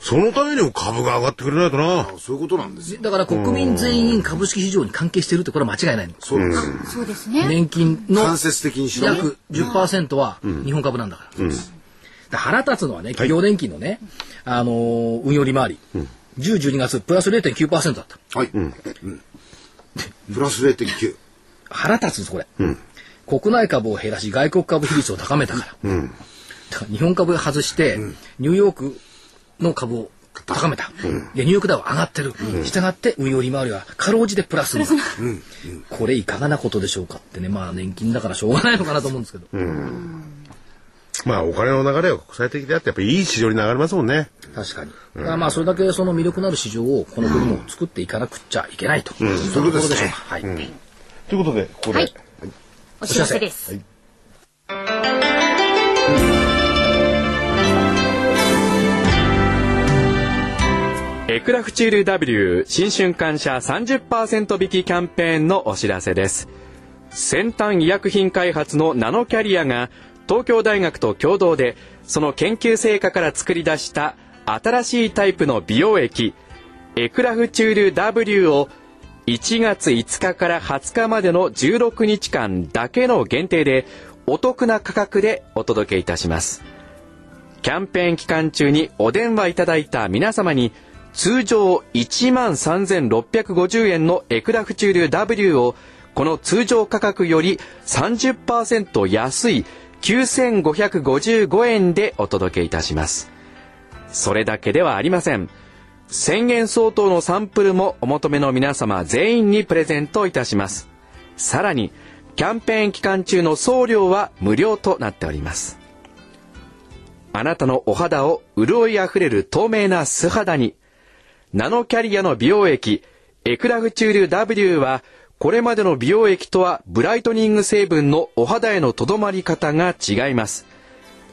Speaker 4: そのためにも株が上がってくれないとな。
Speaker 3: そういうことなんですよ。
Speaker 1: だから国民全員株式市場に関係しているってこれは間違いないの。
Speaker 3: そうなんですよ。
Speaker 2: そうですね
Speaker 1: 年金の
Speaker 3: 間接的にし。
Speaker 1: 約10%は日本株なんだから。で腹立つのはね、企業年金のね、あのー運用利回り、10、12月プラス0.9%だった。
Speaker 3: はい。うんプラス0.9。
Speaker 1: 腹立つんです、これ。国内株を減らし、外国株比率を高めたから。だから日本株を外して、ニューヨークの株を高めた。で、ニューヨークダウ上がってる。したがって、運用利回りはかろうじてプラスになった。これいかがなことでしょうかってね、まあ年金だからしょうがないのかなと思うんですけど。
Speaker 4: まあお金の流れは国際的であってやっぱりいい市場に流れますもんね。
Speaker 1: 確かに。だからまあそれだけその魅力のある市場をこの国も作っていかなくっちゃいけないと。そういうところでしょうか。はい。
Speaker 4: ということでここで、
Speaker 2: はいお知らせです、
Speaker 6: エクラフチュール W 新春感謝30%引きキャンペーンのお知らせです。先端医薬品開発のナノキャリアが東京大学と共同でその研究成果から作り出した新しいタイプの美容液エクラフチュール W を1月5日から20日までの16日間だけの限定でお得な価格でお届けいたします。キャンペーン期間中にお電話いただいた皆様に通常1万3650円のエクラフチュール W をこの通常価格より30%安い9555円でお届けいたします。それだけではありません。1000円相当のサンプルもお求めの皆様全員にプレゼントいたします。さらに、キャンペーン期間中の送料は無料となっております。あなたのお肌を潤いあふれる透明な素肌に。ナノキャリアの美容液、エクラフチュール W は、これまでの美容液とはブライトニング成分のお肌へのとどまり方が違います。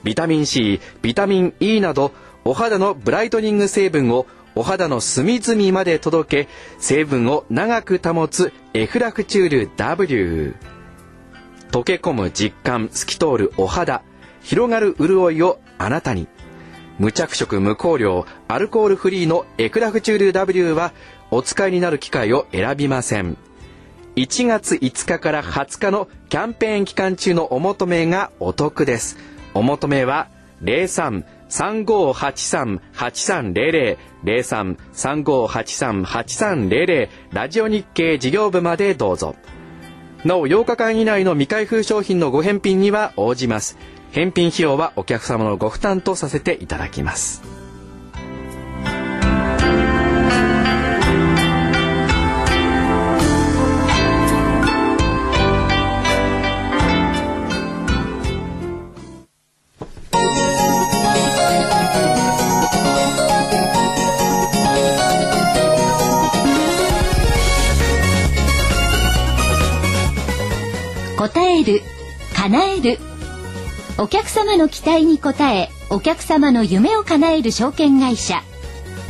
Speaker 6: ビタミン C、ビタミン E など、お肌のブライトニング成分をお肌の隅々まで届け、成分を長く保つエクラフチュール W。溶け込む実感、透き通るお肌、広がる潤いをあなたに。無着色無香料、アルコールフリーのエクラフチュール W は、お使いになる機会を選びません。1月5日から20日のキャンペーン期間中のお求めがお得です。お求めは03-3583-8300 03-3583-8300ラジオ日経事業部までどうぞ。なお8日間以内の未開封商品のご返品には応じます。返品費用はお客様のご負担とさせていただきます。
Speaker 2: 叶えるお客様の期待に応えお客様の夢を叶える証券会社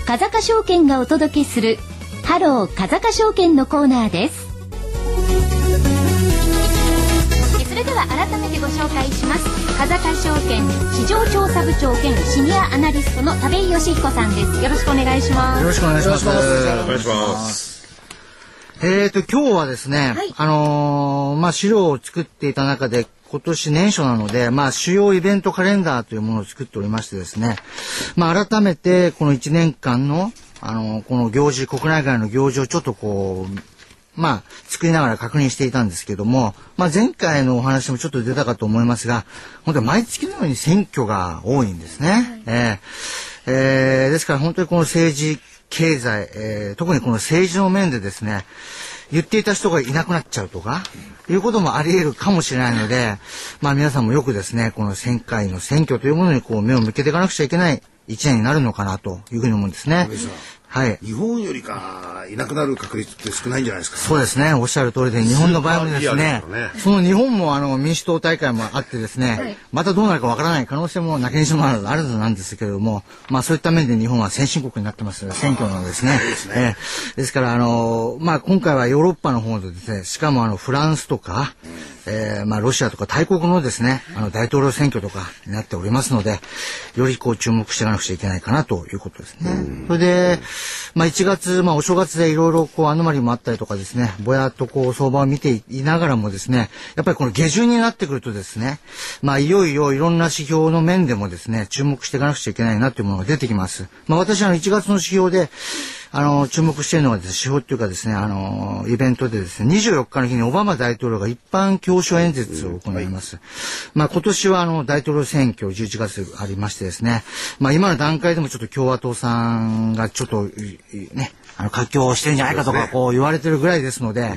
Speaker 2: 風賀証券がお届けするハロー風賀証券のコーナーです。それでは改めてご紹介します。風賀証券市場調査部長兼シニアアナリストの田部井義彦さんです。よろしくお願いします。
Speaker 1: よろしくお願いします。
Speaker 4: お願いします。
Speaker 5: えーと、今日はですね、
Speaker 2: はい。
Speaker 5: あのーまあ、資料を作っていた中で、今年年初なので、まあ、主要イベントカレンダーというものを作っておりましてですね、まあ、改めて、この1年間の、あのーこの行事、国内外の行事をちょっとこう、まあ、作りながら確認していたんですけども、まあ、前回のお話もちょっと出たかと思いますが、本当に毎月のように選挙が多いんですね。えーえーですから本当にこの政治、経済、えー特にこの政治の面でですね、言っていた人がいなくなっちゃうとか、いうこともあり得るかもしれないので、まあ皆さんもよくですね、この選回の選挙というものにこう目を向けていかなくちゃいけない一年になるのかなというふうに思うんですね。はい。
Speaker 3: 日本よりかいなくなる確率って少ないんじゃないですか。
Speaker 5: そうですね。おっしゃる通りで、日本の場合もですね
Speaker 4: ね、
Speaker 5: その日本もあの民主党大会もあってですね、またどうなるかわからない可能性もなきにしもあるあるなんですけれども、まあそういった面で日本は先進国になってますので、選挙なのですね。えーですから、あの、まあ今回はヨーロッパの方でですね、しかもあのフランスとか、えーまあロシアとか大国のですね、あの大統領選挙とかになっておりますので、よりこう注目していかなくちゃいけないかなということですね。それで、まあ1月、まあお正月でいろいろこうアノマリもあったりとかですね、ぼやっとこう相場を見ていながらもですね、やっぱりこの下旬になってくるとですね、まあいよいよいろんな指標の面でもですね、注目していかなくちゃいけないなというものが出てきます。まあ私はあの1月の指標で、あの、注目しているのがですね、指標っていうかですね、あの、イベントでですね、24日の日にオバマ大統領が一般教書演説を行います。まあ今年はあの、大統領選挙11月ありましてですね、まあ今の段階でもちょっと共和党さんがちょっと、ね、あの、活況してるんじゃないかとか、こう言われてるぐらいですので、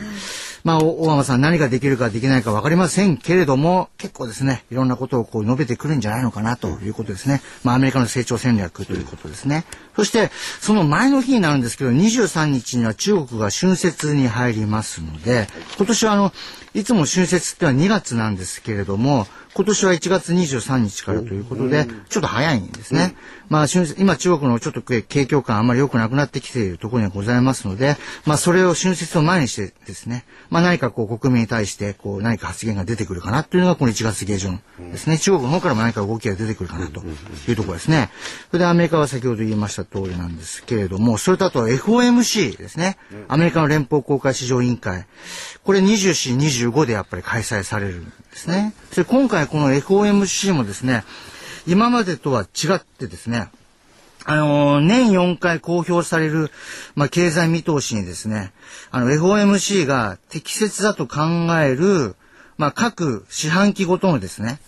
Speaker 5: まあ、オオバマさん何ができるかできないか分かりませんけれども、結構ですね、いろんなことをこう述べてくるんじゃないのかなということですね。まあ、アメリカの成長戦略ということですね。そして、その前の日になるんですけど、23日には中国が春節に入りますので、今年はあの、いつも春節ってのは2月なんですけれども、今年は1月23日からということで、ちょっと早いんですね。まあ、春節今中国のちょっと景況感あんまり良くなくなってきているところにはございますので、まあ、それを春節を前にしてですね、まあ、何かこう国民に対してこう何か発言が出てくるかなというのがこの1月下旬ですね。中国の方からも何か動きが出てくるかなというところですね。それでアメリカは先ほど言いました通りなんですけれども、それとあと FOMC ですね。アメリカの連邦公開市場委員会。これ24、25でやっぱり開催されるんですね。それ今回この FOMC もですね、今までとは違ってですね、あの年4回公表される、まあ、経済見通しにですね、あの、FOMC が適切だと考える、まあ、各四半期ごとのですね、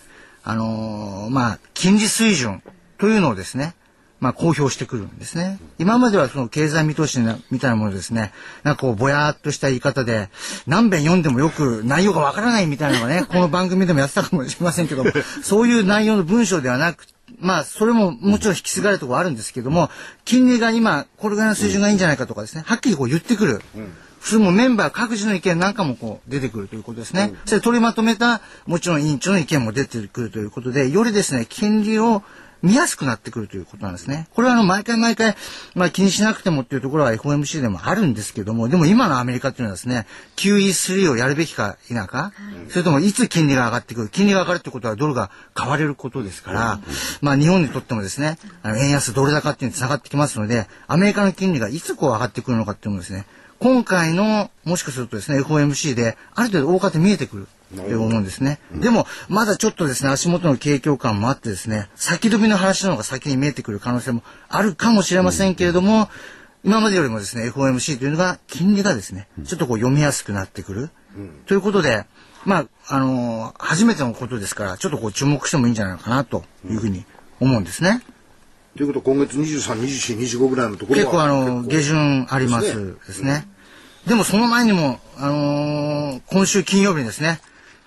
Speaker 5: あのーまあ、金利水準というのをですね、まあ、公表してくるんですね。今まではその経済見通しみたいなものですね、なんかこう、ぼやーっとした言い方で、何遍読んでもよく内容がわからないみたいなのがね、この番組でもやってたかもしれませんけども、そういう内容の文章ではなくまあ、それももちろん引き継がれるところはあるんですけども、金利が今、これぐらいの水準がいいんじゃないかとかですね、はっきりこう言ってくる。それもメンバー各自の意見なんかもこう出てくるということですね。それで取りまとめた、もちろん委員長の意見も出てくるということで、よりですね、金利を見やすくなってくるということなんですね。これはあの、毎回毎回、まあ気にしなくてもっていうところは FOMC でもあるんですけども、でも今のアメリカっていうのはですね、QE3 をやるべきか否か、それともいつ金利が上がってくる、金利が上がるってことはドルが買われることですから、まあ日本にとってもですね、あの円安ドル高っていうのに繋がってきますので、アメリカの金利がいつこう上がってくるのかっていうのもですね、今回の、もしかするとですね、FOMC で、ある程度大方見えてくる。という思うんですね。でも、まだちょっとですね、足元の景況感もあってですね、先取りの話の方が先に見えてくる可能性もあるかもしれませんけれども、今までよりもですね、FOMC というのが、金利がですね、ちょっとこう読みやすくなってくる。ということで、まあ、あのー初めてのことですから、ちょっとこう注目してもいいんじゃないかなというふうに思うんですね。
Speaker 3: ということは今月23、24、25ぐらいのところは
Speaker 5: 結構あの、下旬ありま
Speaker 3: す
Speaker 5: ですね。でもその前にも、あのー今週金曜日にですね、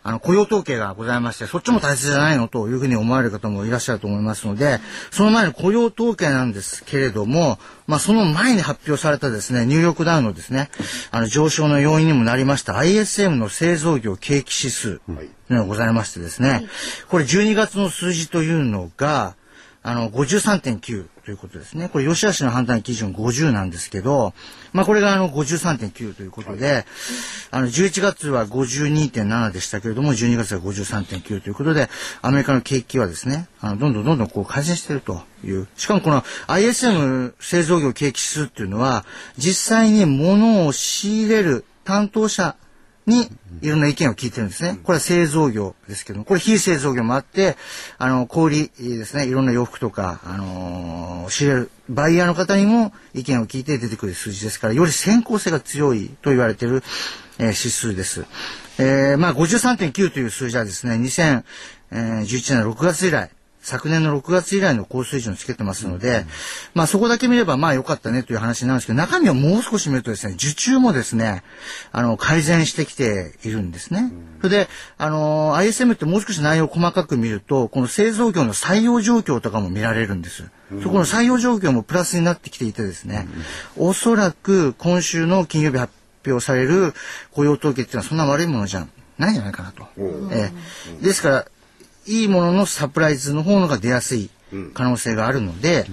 Speaker 5: あの、雇用統計がございまして、そっちも大切じゃないのというふうに思われる方もいらっしゃると思いますので、その前の雇用統計なんですけれども、まあ、その前に発表されたですね、ニューヨークダウのですね、あの、上昇の要因にもなりました ISM の製造業景気指数がございましてですね、これ12月の数字というのが、あの、53.9ということですね。これ、吉橋の判断基準50なんですけど、まあ、これがあの、53.9ということで、あの、11月は52.7でしたけれども、12月は53.9ということで、アメリカの景気はですね、あの、どんどんどんどんこう改善しているという。しかもこの ISM 製造業景気指数っていうのは、実際に物を仕入れる、担当者にいろんな意見を聞いてるんですね。これは製造業ですけども、これ非製造業もあって、あの、小売りですね、いろんな洋服とか、あのー仕入れるバイヤーの方にも意見を聞いて出てくる数字ですから、より先行性が強いと言われている、えー指数です。えーまあ53.9という数字はですね、2011年6月以来、昨年の6月以来の高水準をつけてますので、まあそこだけ見ればまあ良かったねという話なんですけど、中身をもう少し見るとですね、受注もですね、あの、改善してきているんですね。それで、あの、ISM ってもう少し内容を細かく見ると、この製造業の採用状況とかも見られるんです。そこの採用状況もプラスになってきていてですね、おそらく今週の金曜日発表される雇用統計っていうのはそんな悪いものじゃないんじゃないかなと。ええですから、いいもののサプライズの方のが出やすい可能性があるので、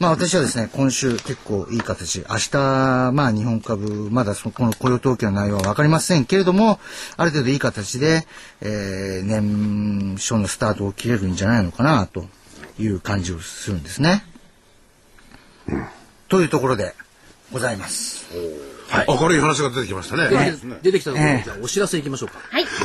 Speaker 5: まあ私はですね、今週結構いい形、明日、まあ日本株、まだそのこの雇用統計の内容はわかりませんけれども、ある程度いい形で、えー、年初のスタートを切れるんじゃないのかな、という感じをするんですね。というところでございます。
Speaker 4: 明るい話が出てきましたね。
Speaker 1: 出てきたところ
Speaker 5: ええ
Speaker 1: でじゃあお知らせいきましょうか。
Speaker 2: はい。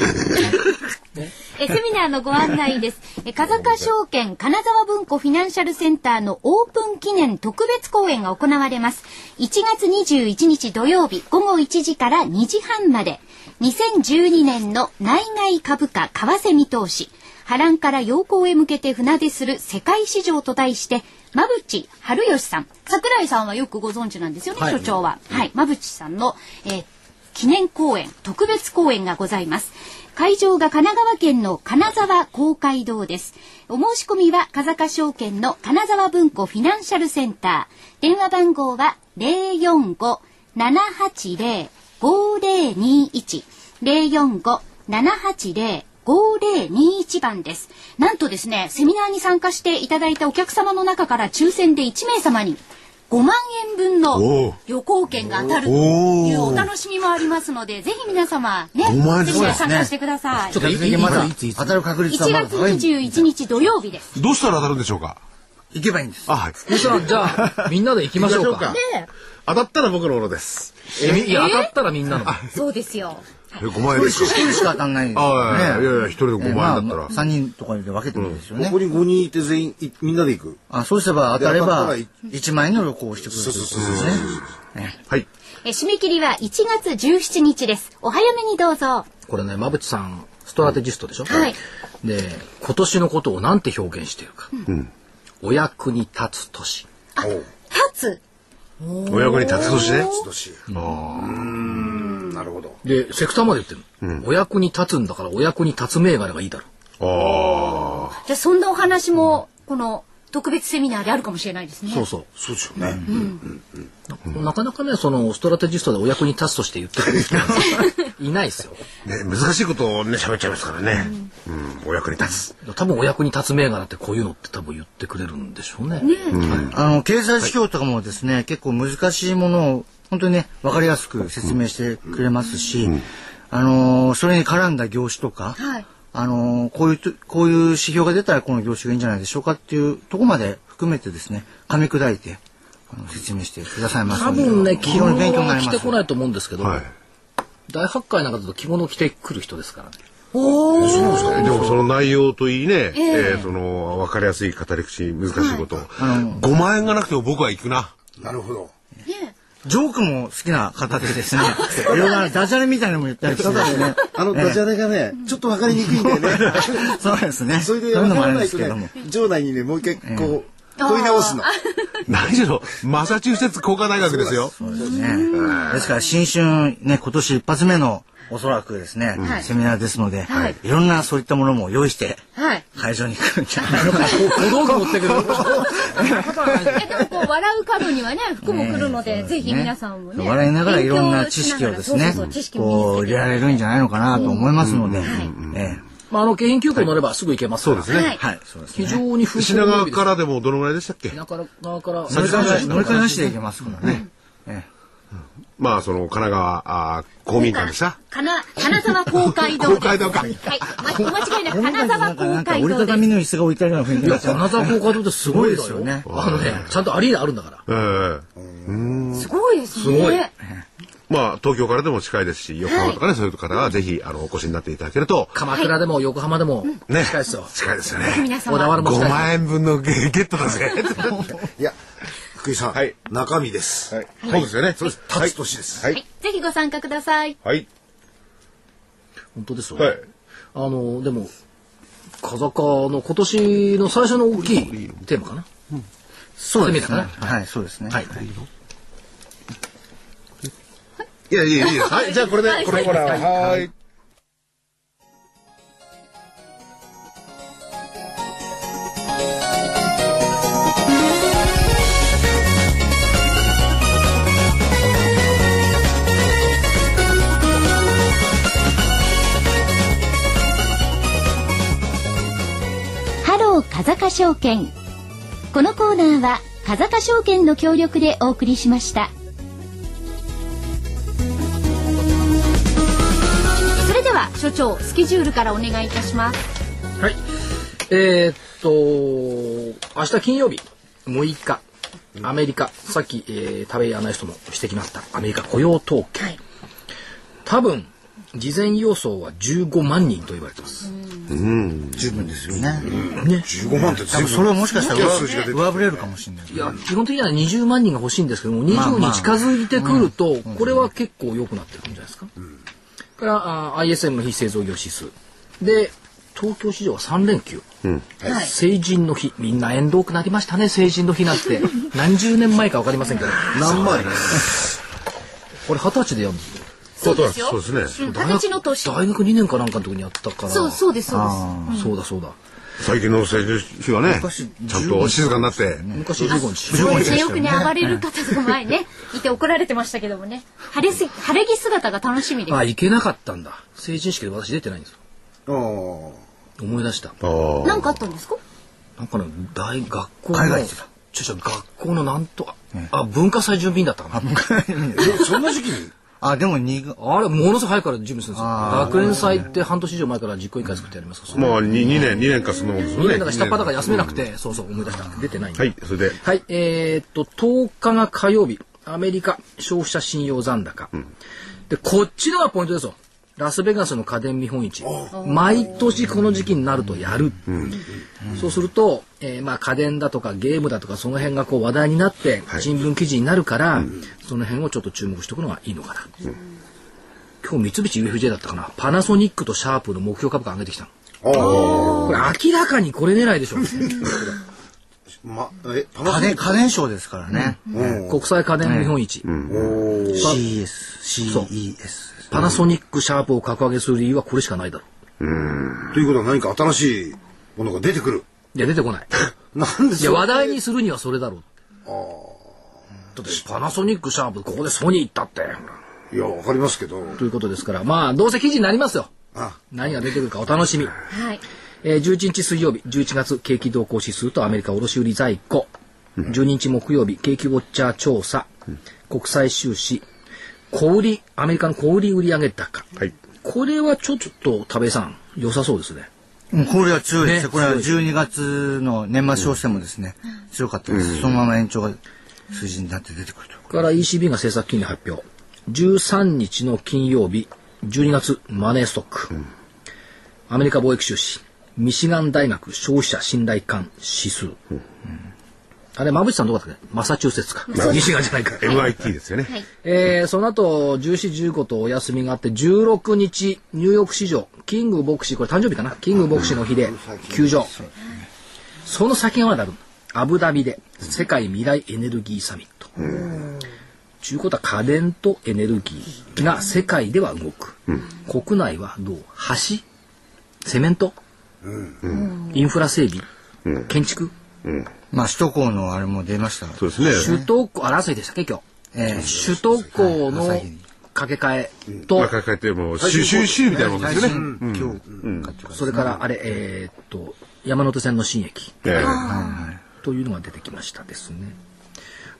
Speaker 2: えセミナーのご案内です。え風賀証券金沢文庫フィナンシャルセンターのオープン記念特別講演が行われます。1月21日土曜日午後1時から2時半まで、2012年の内外株価為替見通し、波乱から陽光へ向けて船出する世界市場と題して、馬淵春吉さん、桜井さんはよくご存知なんですよね、
Speaker 1: はい
Speaker 2: 所長は。はい、馬淵さんの、えー記念公演、特別公演がございます。会場が神奈川県の金沢公会堂です。お申し込みは風賀証券の金沢文庫フィナンシャルセンター。電話番号は045-780-5021。045-780-5021番です。なんとですね、セミナーに参加していただいたお客様の中から抽選で1名様に5万円分の旅行券が当たるというお楽しみもありますので、ぜひ皆様ね、
Speaker 4: 5万円
Speaker 2: セミナー参加してください。
Speaker 1: ちょっといい
Speaker 5: まだ当たる確率は
Speaker 2: 1
Speaker 5: まだ
Speaker 2: 月
Speaker 5: 高いんで
Speaker 2: 21日土曜日です。
Speaker 4: どうしたら当たるんでしょうか？
Speaker 5: 行けばいいんです。
Speaker 4: あ、はい。
Speaker 1: じゃあみんなで行きましょうか。
Speaker 4: 当たったら僕のものです。
Speaker 1: えみいや当たったらみんなの。
Speaker 2: そうですよ。
Speaker 4: え、5万円ですか？
Speaker 5: 一人しか当たんないんです
Speaker 4: あ
Speaker 5: よ
Speaker 4: あ、いやい
Speaker 5: ね。
Speaker 4: やいや、一人で5万円だったら。
Speaker 5: 3人とかで分けてもいいですよね。
Speaker 3: ここに5人いて全員いみんなで行く。
Speaker 5: あそうすれば当たれば
Speaker 3: で当たったらい
Speaker 5: 1万円の旅行をしてくれるということですね。
Speaker 4: はい。
Speaker 2: え締め切りは1月17日です。お早めにどうぞ。
Speaker 1: これね馬淵さんストラテジストでしょ？
Speaker 2: はい。
Speaker 1: で今年のことをなんて表現しているか。お役に立つ年。
Speaker 2: 立つ。
Speaker 4: お役に立つ年ね。
Speaker 3: 年。うん、なるほど。
Speaker 1: でセクターまで言ってる、お役に立つんだからお役に立つ銘柄がいいだろ
Speaker 4: ああ。
Speaker 2: じゃあそんなお話も、この特別セミナーであるかもしれないですね。
Speaker 1: そうそう
Speaker 3: そうですよね。
Speaker 1: なかなかねそのストラテジストでお役に立つとして言ってくれる人が いないですよ
Speaker 4: ね、難しいことをね、喋っちゃいますからね。うん、お役に立つ。
Speaker 1: 多分お役に立つ銘柄ってこういうのって多分言ってくれるんでしょうね
Speaker 5: あの、経済指標とかもですね、結構難しいものを本当にね、分かりやすく説明してくれますし、あのーそれに絡んだ業種とか、
Speaker 2: はい。
Speaker 5: あのーこういうと、こういう指標が出たらこの業種がいいんじゃないでしょうかっていうところまで含めてですね、噛み砕いて、あの説明してくださいます
Speaker 1: 多
Speaker 5: ので
Speaker 1: 分ね着
Speaker 5: 非常に勉強にな
Speaker 1: 物は
Speaker 5: ります。
Speaker 1: 着てこないと思うんですけど、
Speaker 4: はい。
Speaker 1: 大発会なんかだと着物着てくる人ですからね
Speaker 4: でもその内容といいね、えーその、わかりやすい語り口、難しいこと。5万円がなくても僕は行くな。
Speaker 3: なるほど。
Speaker 5: ジョークも好きな方でですね、いろいろなダジャレみたいなのも言ったりしてですね。
Speaker 3: あのダジャレがね、ちょっとわかりにくいんだよね。
Speaker 5: そうですね。
Speaker 3: それで
Speaker 5: そういうのもあるん
Speaker 3: わからないと
Speaker 5: ですけども
Speaker 3: ね。、場内にね、もう一回こう、問い直すの。
Speaker 4: 何しろ、マサチューセッツ工科大学ですよ。
Speaker 5: ね。ですから新春ね、今年一発目のおそらくですね、
Speaker 2: はい。
Speaker 5: セミナーですので、
Speaker 2: はい。
Speaker 5: い。ろんなそういったものも用意して
Speaker 2: はい。
Speaker 5: 会場に来るんじゃないのか。
Speaker 1: 小道具持ってくる。
Speaker 2: えでもこう笑う角にはね服も来るので、ぜひ皆さんもね
Speaker 5: 笑いながらいろんな知識をですねこう入れられるんじゃないのかなと思いますので、ええ。
Speaker 1: まああの京浜急行乗ればすぐ行けますから、
Speaker 4: そうですね。
Speaker 2: はい。
Speaker 5: はい、そうです
Speaker 1: 非
Speaker 5: ね。
Speaker 1: 常に風
Speaker 4: 品川からでもどのぐらいでしたっけ？
Speaker 1: 品川から
Speaker 5: 乗り換え乗り換えなしで行けますからね。え
Speaker 4: まあ、その、神奈川、あー公民館でした？
Speaker 2: かな金沢公会堂です。
Speaker 4: 公会堂か。
Speaker 2: はい、ま、お間違いな
Speaker 5: え
Speaker 2: く金沢公会
Speaker 5: か折り
Speaker 2: です
Speaker 5: たみの椅子が置いてあるような雰囲気
Speaker 1: 金沢公会堂ってすごいですよ
Speaker 5: ね。
Speaker 1: あのねちゃんとアリーナあるんだから。
Speaker 4: ええ。
Speaker 2: すごいですね。
Speaker 1: すごい。
Speaker 4: まあ、東京からでも近いですし、横浜とかね、そういう方はぜひ、あの、お越しになっていただけると、
Speaker 1: 鎌倉でも横浜でも
Speaker 4: ね、
Speaker 1: 近いですよ。
Speaker 4: 近いですよね。
Speaker 2: 皆
Speaker 1: 小田
Speaker 2: 様
Speaker 4: 5
Speaker 1: 原も近い。
Speaker 4: 万円分のゲゲットだぜ。
Speaker 3: いや福井さん、
Speaker 4: はい
Speaker 3: 中身です、
Speaker 4: はい。そうですよね。そうです。
Speaker 3: 立つ年です、
Speaker 4: はい。
Speaker 2: はいぜひご参加ください
Speaker 4: はい。
Speaker 1: 本当ですよね。
Speaker 4: はい。
Speaker 1: あの、でも、風香の今年の最初の大きいテーマかな？
Speaker 5: そうですね。はい、そうですね。
Speaker 1: はい。
Speaker 4: いや、いや、いや、はい。じゃあ、これで、これ、ほら、はい。
Speaker 2: 風賀証券。このコーナーは風賀証券の協力でお送りしました。それでは所長スケジュールからお願いいたします。
Speaker 1: はい。えーっと、明日金曜日、6日、アメリカ、さっき、えー、食べアナリストも指摘のあったアメリカ雇用統計。多分、事前予想は15万人と言われてます。
Speaker 5: 十分ですよね。
Speaker 1: ね。
Speaker 3: 15万って
Speaker 5: 多分それはもしかしたら上振れるかもしれない。
Speaker 1: いや、基本的には20万人が欲しいんですけども、
Speaker 5: まあ
Speaker 1: 20に近づいてくると、これは結構良くなってくるんじゃないですか。から、あ ISM の非製造業指数。で、東京市場は3連休。
Speaker 2: はい
Speaker 1: 成人の日。みんな縁遠くなりましたね、成人の日なんて。何十年前か分かりませんけど。
Speaker 3: 何万円
Speaker 1: これ二十歳でやるんですよ。
Speaker 2: そうですよ
Speaker 4: そうですね。
Speaker 2: うん二十歳の年
Speaker 1: 大学2年かなんかの時にやったから。
Speaker 2: そうそうですそうです
Speaker 1: そうだそうだ。
Speaker 4: 最近の成人日はね、
Speaker 5: 昔
Speaker 4: ちゃんと静かになって、
Speaker 1: 昔15日。
Speaker 2: そうですねよくね暴れる方とか前ね いて怒られてましたけどもね晴れす晴れ着姿が楽しみです
Speaker 1: あ、行けなかったんだ。成人式で私出てないんですよ。
Speaker 3: あ
Speaker 1: 思い出した。
Speaker 4: ああ。
Speaker 2: 何かあったんですか？
Speaker 1: なんかね、大学校の。
Speaker 5: 海外行ってた
Speaker 1: ちょちょ、学校のなんと、あ、文化祭準備員だったかな。
Speaker 3: え そんな時期に？
Speaker 5: あ、でもにが、
Speaker 1: あれ、ものすごい早くから準備するんですよ。
Speaker 5: あ
Speaker 1: 学園祭って半年以上前から実行委員会作ってやりますか？ら。
Speaker 4: まあ、2, 2年、2年かそんなもんですよね。
Speaker 1: だから下っ端だから休めなくて、そうそう思い出した。出てない
Speaker 4: はい、それで、
Speaker 1: はい、えーっと、10日が火曜日、アメリカ消費者信用残高。で、こっちのがポイントですよ。ラスベガスの家電見本市。毎年この時期になるとやる。そうすると、えーまあ家電だとかゲームだとかその辺がこう話題になって、新聞記事になるから、その辺をちょっと注目しておくのがいいのかな。今日三菱 UFJ だったかな。パナソニックとシャープの目標株価上げてきたの。これ明らかにこれ狙いでしょ。
Speaker 3: まえパナソニッ
Speaker 5: 家電、家電賞ですからね。
Speaker 1: 国際家電見本市。う
Speaker 5: CES。
Speaker 1: パナソニックシャープを格上げする理由はこれしかないだろ
Speaker 3: クということは何か新しいものが出てくる
Speaker 1: う。いや、出てこない。いや、
Speaker 3: なんですよ
Speaker 1: 話題にするにはそれだろう。だって、パナソニックシャープ、ここでソニー行ったって。
Speaker 3: いやわかりますけど
Speaker 1: ということですから、まあ、どうせ記事になりますよ。
Speaker 3: あ
Speaker 1: 何が出てくるかお楽しみ。
Speaker 2: はい
Speaker 1: えー、11日水曜日、11月景気動向指数とアメリカ卸売在庫。12日木曜日、景気ウォッチャー調査。国際収支。小売、アメリカの小売売上高。
Speaker 4: はい。
Speaker 1: これはちょっと、田部井さん、良さそうですね。
Speaker 5: うんこれは強いです
Speaker 1: ね
Speaker 5: ね。これは
Speaker 1: 強い
Speaker 5: 12月の年末商戦もですね、強かったです。そのまま延長が数字になって出てくると。
Speaker 1: から ECB が政策金利発表。13日の金曜日、12月マネーストック。アメリカ貿易収支。ミシガン大学消費者信頼感指数。あれ、馬淵さんどこだったっけ？マサチューセッツか。ミシガンじゃないか。
Speaker 4: MIT ですよね。
Speaker 1: えーその後、14、15とお休みがあって、16日、ニューヨーク市場、キング牧師、これ誕生日かな？キング牧師の日で、休場。その先がまだある。アブダビで、世界未来エネルギーサミット。ちゅうことは家電とエネルギーが世界では動く。国内はどう？橋？セメント、インフラ整備、建築？
Speaker 5: まあ、首都高のあれも出ました。
Speaker 4: そうですね。
Speaker 1: 首都高、あれ朝日でしたっけ今日？
Speaker 5: ええ。
Speaker 1: 首都高の掛け替えと、
Speaker 4: まあ、抱えてもう、収集、収みたいなもんですよね。
Speaker 5: 今日、
Speaker 1: それからあれ、えーっと、山手線の新駅。
Speaker 4: え
Speaker 1: というのが出てきましたですね。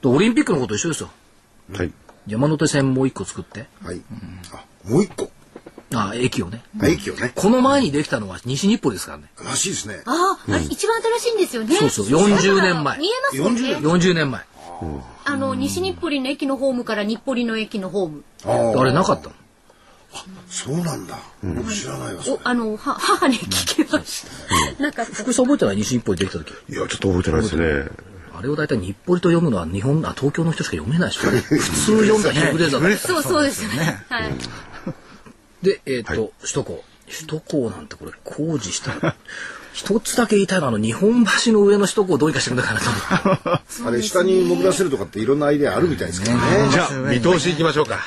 Speaker 1: でオリンピックのこと一緒ですよ。
Speaker 4: えはい。
Speaker 1: 山手線もう一個作って、
Speaker 3: はい。あもう一個
Speaker 1: あ駅をね。
Speaker 3: 駅をね
Speaker 1: この前にできたのは西日暮里ですからね。
Speaker 3: らしいですね
Speaker 2: ああ、あれ一番新しいんですよね。
Speaker 1: そうそう40年前
Speaker 2: 見えますもんね。
Speaker 1: 40年前。
Speaker 2: あの西日暮里の駅のホームから日暮里の駅のホーム
Speaker 3: あ
Speaker 1: あれなかったの？
Speaker 3: そうなんだ。僕知らないわ。
Speaker 2: あのは母に聞きました。なかった。
Speaker 1: 福井さん覚えてない？西日暮里できた時
Speaker 4: いや、ちょっと覚えてないですね。
Speaker 1: あれを大体日暮里と読むのは日本あ東京の人しか読めないでしょ 普通読んだらヒフレーザーだ
Speaker 2: そうそうですよね。はい。
Speaker 1: で、えっ、と、首都高。首都高なんてこれ工事した。一つだけ言いたいのは、あの、日本橋の上の首都高をどうにかしてくれないかなと思って。
Speaker 3: あれ下に潜らせるとかっていろんなアイデアあるみたいですけどね。
Speaker 4: じゃあ、見通し行きましょうか。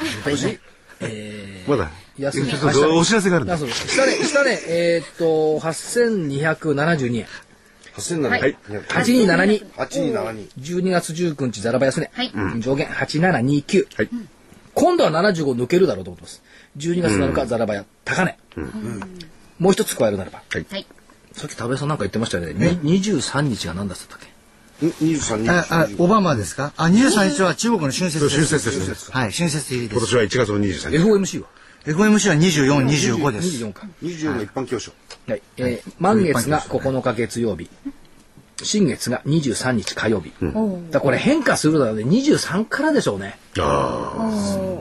Speaker 4: まだ、
Speaker 1: 安い
Speaker 4: ちょっとお知らせがあるんだ
Speaker 1: あ。そう下ね、下ね、えっ、と、8272円。
Speaker 3: 8700。
Speaker 4: はい
Speaker 1: 8272。
Speaker 3: 8272。
Speaker 1: 12月19日ザラバ安値。
Speaker 2: はい
Speaker 1: 上限8729。
Speaker 4: はい。
Speaker 1: 今度は75抜けるだろうと思ってます。12月7日ザラバヤ高値。もう一つ加えるならば。
Speaker 2: はい。
Speaker 1: さっき田部さんなんか言ってましたよね。に23日が何だったっけ？
Speaker 3: ん23
Speaker 5: あ、あ、オバマですか？あ、23日は中国の春節です。
Speaker 4: 春節ですね
Speaker 5: はい、春節入りです。
Speaker 4: 今年は1月の23日。
Speaker 1: ?FOMC は
Speaker 5: ？FOMC は24、25です。
Speaker 1: 24か。
Speaker 3: 24の一般教書。
Speaker 1: はい。えー満月が9日月曜日。新月が23日火曜日。だからこれ変化するのはね、23からでしょうね。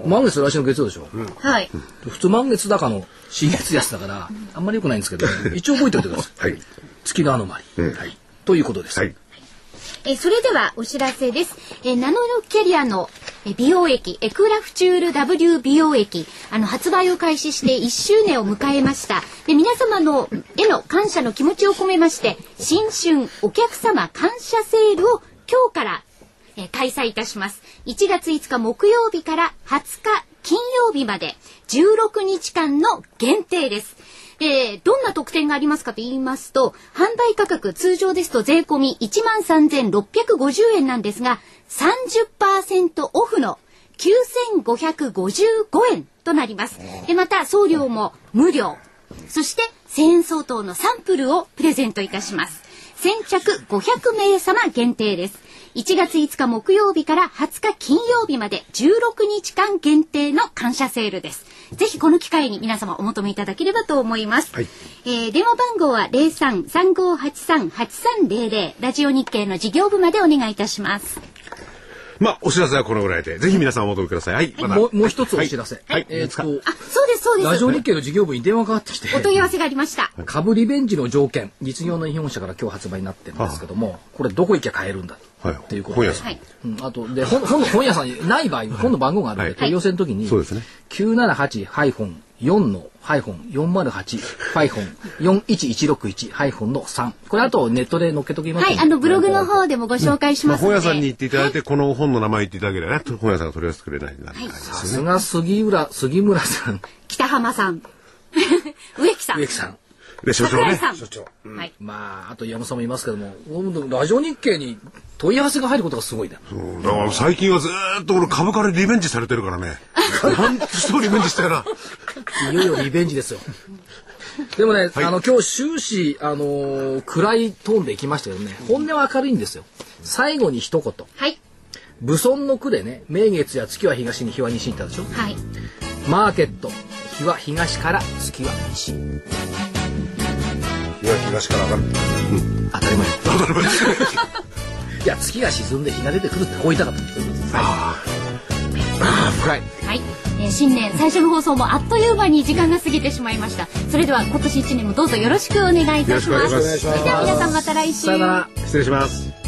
Speaker 1: 満月来週の月曜でしょ。
Speaker 2: はい。
Speaker 1: 普通満月高の新月安だから、あんまり良くないんですけど、一応覚えておいてください。
Speaker 4: はい。
Speaker 1: 月のアノマリ。はい。ということです。
Speaker 4: はい。
Speaker 2: えそれではお知らせです。えナノキャリアの美容液、エクラフチュール W 美容液、あの、発売を開始して1周年を迎えました。で、皆様の、への感謝の気持ちを込めまして、新春お客様感謝セールを今日から、え開催いたします。1月5日木曜日から20日金曜日まで16日間の限定です。で、どんな特典がありますかと言いますと、販売価格通常ですと税込み13,650円なんですが、30%オフの9,555円となります。で、また送料も無料。そして1000円相当のサンプルをプレゼントいたします。先着500名様限定です。1月5日木曜日から20日金曜日まで16日間限定の感謝セールです。ぜひこの機会に皆様お求めいただければと思います。
Speaker 4: はい
Speaker 2: えー電話番号は03-3583-8300ラジオ日経の事業部までお願いいたします。
Speaker 4: まあ、お知らせはこのぐらいで、ぜひ皆さんお求めください。はい。まだ
Speaker 1: もう、もう一つお知らせ。
Speaker 4: はい。
Speaker 1: えーっと、
Speaker 2: あ、そうそうです。
Speaker 1: ラジオ日経の事業部に電話がかかってきて、
Speaker 2: お問い合わせがありました。
Speaker 1: 株リベンジの条件、実業の日本社から今日発売になってるんですけども、これどこ行けば買えるんだ？
Speaker 4: はい。
Speaker 1: っていうことで
Speaker 4: 本屋さん。
Speaker 2: はい。
Speaker 1: うん、あと、で、本、本の本屋さんにない場合、本の番号があるんで、
Speaker 4: はい。
Speaker 1: 問い合わせの時に、
Speaker 4: そうですね。
Speaker 1: 978-4のハイフォン408ハイフォン41161ハイフォンの3。これあとネットで載っけときます
Speaker 2: はい、あの、ブログの方でもご紹介し
Speaker 4: まあ、
Speaker 2: ますので。
Speaker 4: 本屋さんに行っていただいて、この本の名前言っていただければね、本屋さんが取り寄せてくれない。
Speaker 1: さすが杉浦、杉村さん、
Speaker 2: 北浜さん。植木さん
Speaker 1: 植。木さん。
Speaker 4: で、所長ね。
Speaker 2: 桜井さん。
Speaker 3: 所長。
Speaker 2: はい。
Speaker 1: まあ、あと山本さんもいますけども、ラジオ日経に問い合わせが入ることがすごいね。
Speaker 4: うんだから最近はずーっと俺株からリベンジされてるからね。なんとしてもリベンジしたよな。
Speaker 1: いよいよリベンジですよ。でもね、あの、今日終始、あのー暗いトーンでいきましたけどね、本音は明るいんですよ。最後に一言。
Speaker 2: はい。
Speaker 1: 武尊の句でね、明月や月は東に日は西に行ったでしょ。
Speaker 2: はい。
Speaker 1: マーケット、日は東から月は西。
Speaker 3: いや、東から上がる。
Speaker 1: 当たり前。いや、月が沈んで日が出てくるってこう言いたかったんです。
Speaker 4: あ
Speaker 1: はい。
Speaker 2: はい、えー新年最初の放送もあっという間に時間が過ぎてしまいました。それでは今年一年もどうぞよろしくお願いいたします。
Speaker 4: よろしくお願いします
Speaker 2: それでは皆さんまた来週。
Speaker 1: さよなら。
Speaker 4: あ、失礼します。